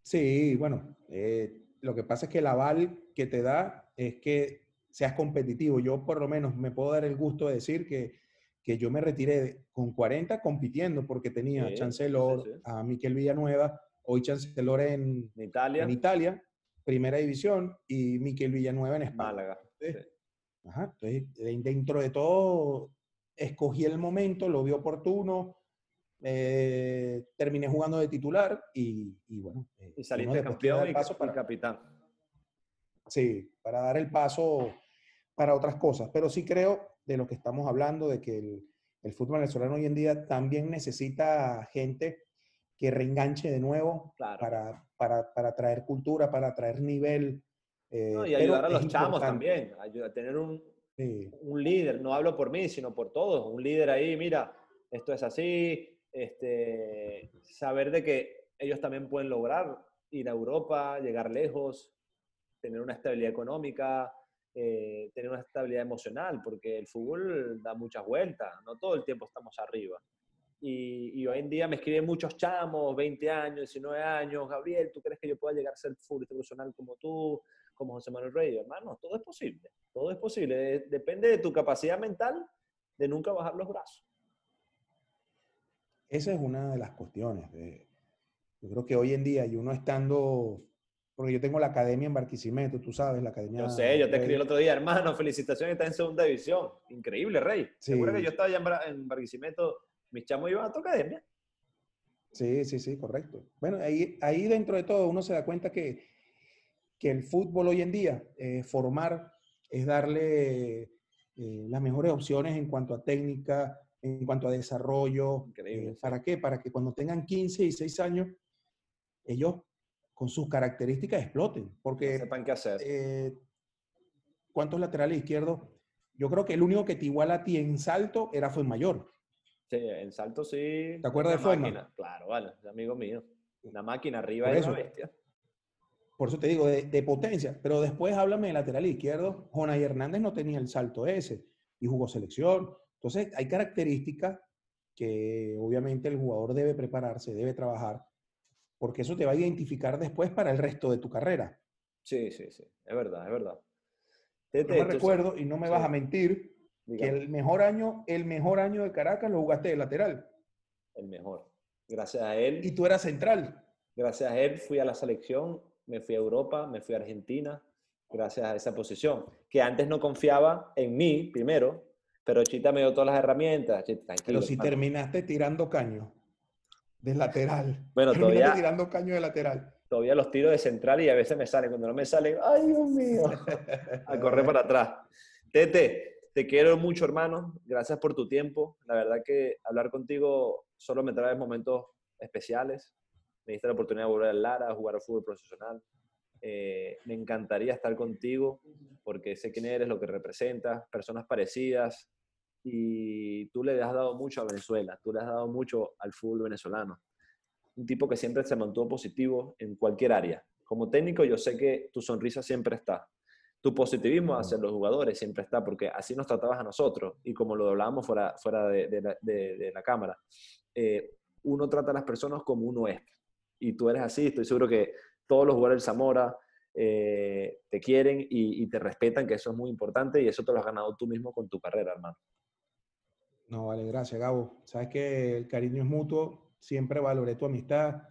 Sí, bueno, eh, lo que pasa es que el aval que te da es que seas competitivo. Yo por lo menos me puedo dar el gusto de decir que, que yo me retiré con 40 compitiendo porque tenía sí, Chancellor, a Miquel Villanueva, hoy Chancellor en Italia. en Italia, primera división, y Miquel Villanueva en España. Málaga. Ajá, entonces, dentro de todo, escogí el momento, lo vi oportuno, eh, terminé jugando de titular y, bueno. Eh, y saliste campeón y paso para, capitán. Sí, para dar el paso para otras cosas. Pero sí creo de lo que estamos hablando, de que el, el fútbol venezolano hoy en día también necesita gente que reenganche de nuevo para, para, para, traer cultura, para traer nivel. Eh, y ayudar a los chamos también, a tener un, un líder, no hablo por mí, sino por todos, un líder ahí, mira, esto es así, este, saber de que ellos también pueden lograr ir a Europa, llegar lejos, tener una estabilidad económica eh, tener una estabilidad emocional, porque el fútbol da muchas vueltas, no todo el tiempo estamos arriba. Y, hoy en día me escriben muchos chamos, 20 años, 19 años, Gabriel, ¿tú crees que yo pueda llegar a ser futbolista profesional como tú, como José Manuel Rey? Hermano, todo es posible, todo es posible. Depende de tu capacidad mental de nunca bajar los brazos. Esa es una de las cuestiones. yo creo que hoy en día, y uno estando, porque yo tengo la academia en Barquisimeto, tú sabes, la academia. Yo sé, yo te escribí el otro día, hermano, felicitaciones, está en segunda división. Increíble, Rey. Seguro que yo estaba allá en Barquisimeto mis chamos iban a tu academia. Sí, sí, sí, correcto. Bueno, ahí, ahí dentro de todo uno se da cuenta que, que el fútbol hoy en día, eh, formar, es darle eh, las mejores opciones en cuanto a técnica, en cuanto a desarrollo. Increíble. Eh, ¿Para qué? Para que cuando tengan 15 y 6 años, ellos con sus características exploten. Porque, sepan qué hacer. ¿Cuántos laterales izquierdos? Yo creo que el único que te iguala a ti en salto era fue mayor. Sí, en salto sí. ¿Te acuerdas de Forma? Claro, vale, es amigo mío. Una máquina arriba de una bestia. Por eso te digo, de, potencia. Pero después háblame de lateral izquierdo. Jonay Hernández no tenía el salto ese y jugó selección. Entonces, hay características que obviamente el jugador debe prepararse, debe trabajar, porque eso te va a identificar después para el resto de tu carrera. Sí, sí, sí. Es verdad, es verdad. Yo me recuerdo, y no me vas a mentir, que el mejor año, el mejor año de Caracas lo jugaste de lateral. El mejor. Gracias a él. Y tú eras central. Gracias a él fui a la selección, me fui a Europa, me fui a Argentina, gracias a esa posición. Que antes no confiaba en mí primero, pero Chita me dio todas las herramientas. pero si terminaste tirando caño de lateral. Bueno, todavía. tirando caño de lateral. Todavía los tiro de central y a veces me salen. Cuando no me salen, ¡ay, Dios mío! a correr para atrás. Tete, te quiero mucho, hermano. Gracias por tu tiempo. La verdad que hablar contigo solo me trae momentos especiales. Me diste la oportunidad de volver a Lara, a jugar al fútbol profesional. Eh, me encantaría estar contigo porque sé quién eres, lo que representas, personas parecidas. Y tú le has dado mucho a Venezuela, tú le has dado mucho al fútbol venezolano. Un tipo que siempre se mantuvo positivo en cualquier área. Como técnico, yo sé que tu sonrisa siempre está tu positivismo hacia los jugadores siempre está, porque así nos tratabas a nosotros, y como lo hablábamos fuera, fuera de, la, cámara, eh, uno trata a las personas como uno es, y tú eres así, estoy seguro que todos los jugadores del Zamora eh, te quieren y, te respetan, que eso es muy importante, y eso te lo has ganado tú mismo con tu carrera, hermano. No, vale, gracias, Gabo. Sabes que el cariño es mutuo, siempre valoré tu amistad,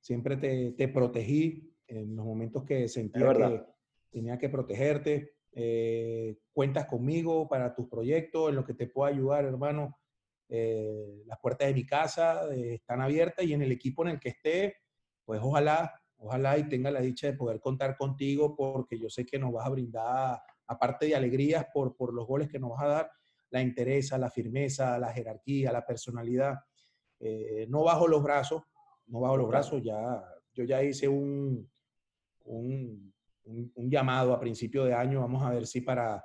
siempre te, te protegí en los momentos que sentía que tenía que protegerte. Eh, cuentas conmigo para tus proyectos, en lo que te pueda ayudar, hermano. Eh, las puertas de mi casa eh, están abiertas y en el equipo en el que esté, pues ojalá, ojalá y tenga la dicha de poder contar contigo porque yo sé que nos vas a brindar, aparte de alegrías por, por los goles que nos vas a dar, la interés, la firmeza, la jerarquía, la personalidad. no bajo los brazos, no bajo los brazos, ya, yo ya hice un, un un, llamado a principio de año. Vamos a ver si para,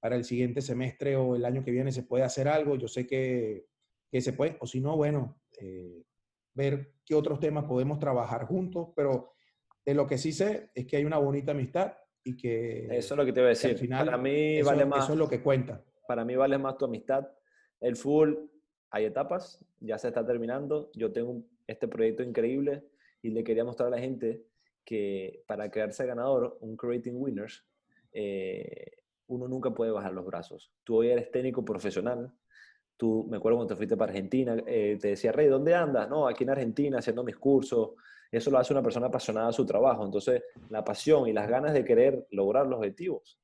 para el siguiente semestre o el año que viene se puede hacer algo. Yo sé que, que se puede, o si no, bueno, eh, ver qué otros temas podemos trabajar juntos, pero de lo que sí sé es que hay una bonita amistad y que... Eso es lo que te voy a decir. Al final, para mí vale más... Eso es lo que cuenta. Para mí vale más tu amistad. El fútbol, hay etapas, ya se está terminando. Yo tengo este proyecto increíble y le quería mostrar a la gente que para quedarse ganador, un Creating Winners, eh, uno nunca puede bajar los brazos. Tú hoy eres técnico profesional. Tú, me acuerdo cuando te fuiste para Argentina, eh, te decía, Rey, ¿dónde andas? No, aquí en Argentina haciendo mis cursos. Eso lo hace una persona apasionada a su trabajo. Entonces, la pasión y las ganas de querer lograr los objetivos.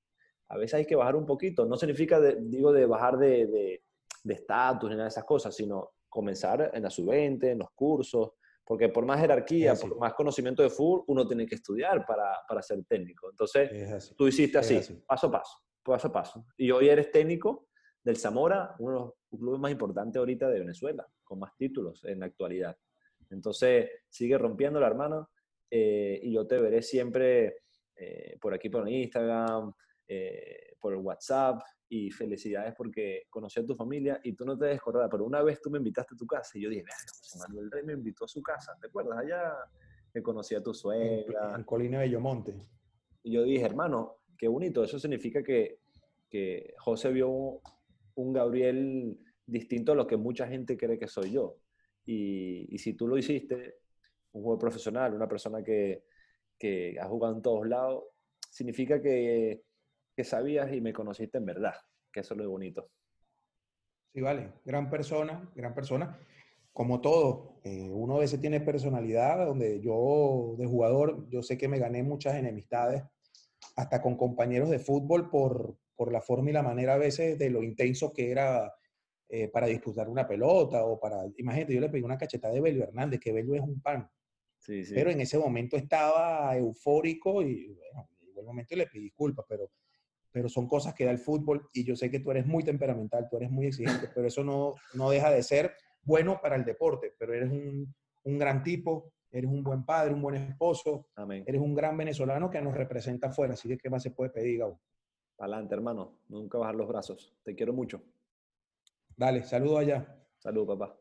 A veces hay que bajar un poquito. No significa, digo, de bajar de estatus ni nada de esas cosas, sino comenzar en la sub-20, en los cursos, porque por más jerarquía, por más conocimiento de fútbol, uno tiene que estudiar para, para ser técnico. Entonces, tú hiciste así, paso a paso, paso a paso. Y hoy eres técnico del Zamora, uno de los clubes más importantes ahorita de Venezuela, con más títulos en la actualidad. Entonces, sigue rompiendo la hermana eh, y yo te veré siempre eh, por aquí por Instagram, eh, por el WhatsApp, y felicidades porque conocí a tu familia y tú no te debes pero una vez tú me invitaste a tu casa y yo dije, José Manuel Rey me invitó a su casa, ¿te acuerdas? Allá me conocí a tu suegra. En, Colina Bellomonte. Y yo dije, hermano, qué bonito. Eso significa que, que José vio un, un Gabriel distinto a lo que mucha gente cree que soy yo. Y, y si tú lo hiciste, un jugador profesional, una persona que, que ha jugado en todos lados, significa que, que sabías y me conociste en verdad, que eso es lo bonito. Sí, vale, gran persona, gran persona. Como todo, eh, uno a veces tiene personalidad, donde yo de jugador, yo sé que me gané muchas enemistades, hasta con compañeros de fútbol por, por la forma y la manera a veces de lo intenso que era eh, para disputar una pelota o para, imagínate, yo le pedí una cachetada de Belio Hernández, que Belio es un pan. Sí, sí. Pero en ese momento estaba eufórico y bueno, llegó el momento y le pedí disculpas, pero, pero son cosas que da el fútbol y yo sé que tú eres muy temperamental, tú eres muy exigente, pero eso no, no deja de ser bueno para el deporte, pero eres un, un gran tipo, eres un buen padre, un buen esposo, Amén. eres un gran venezolano que nos representa afuera, así que ¿qué más se puede pedir, Gabo? Adelante, hermano, nunca bajar los brazos, te quiero mucho. Dale, saludo allá. Salud, papá.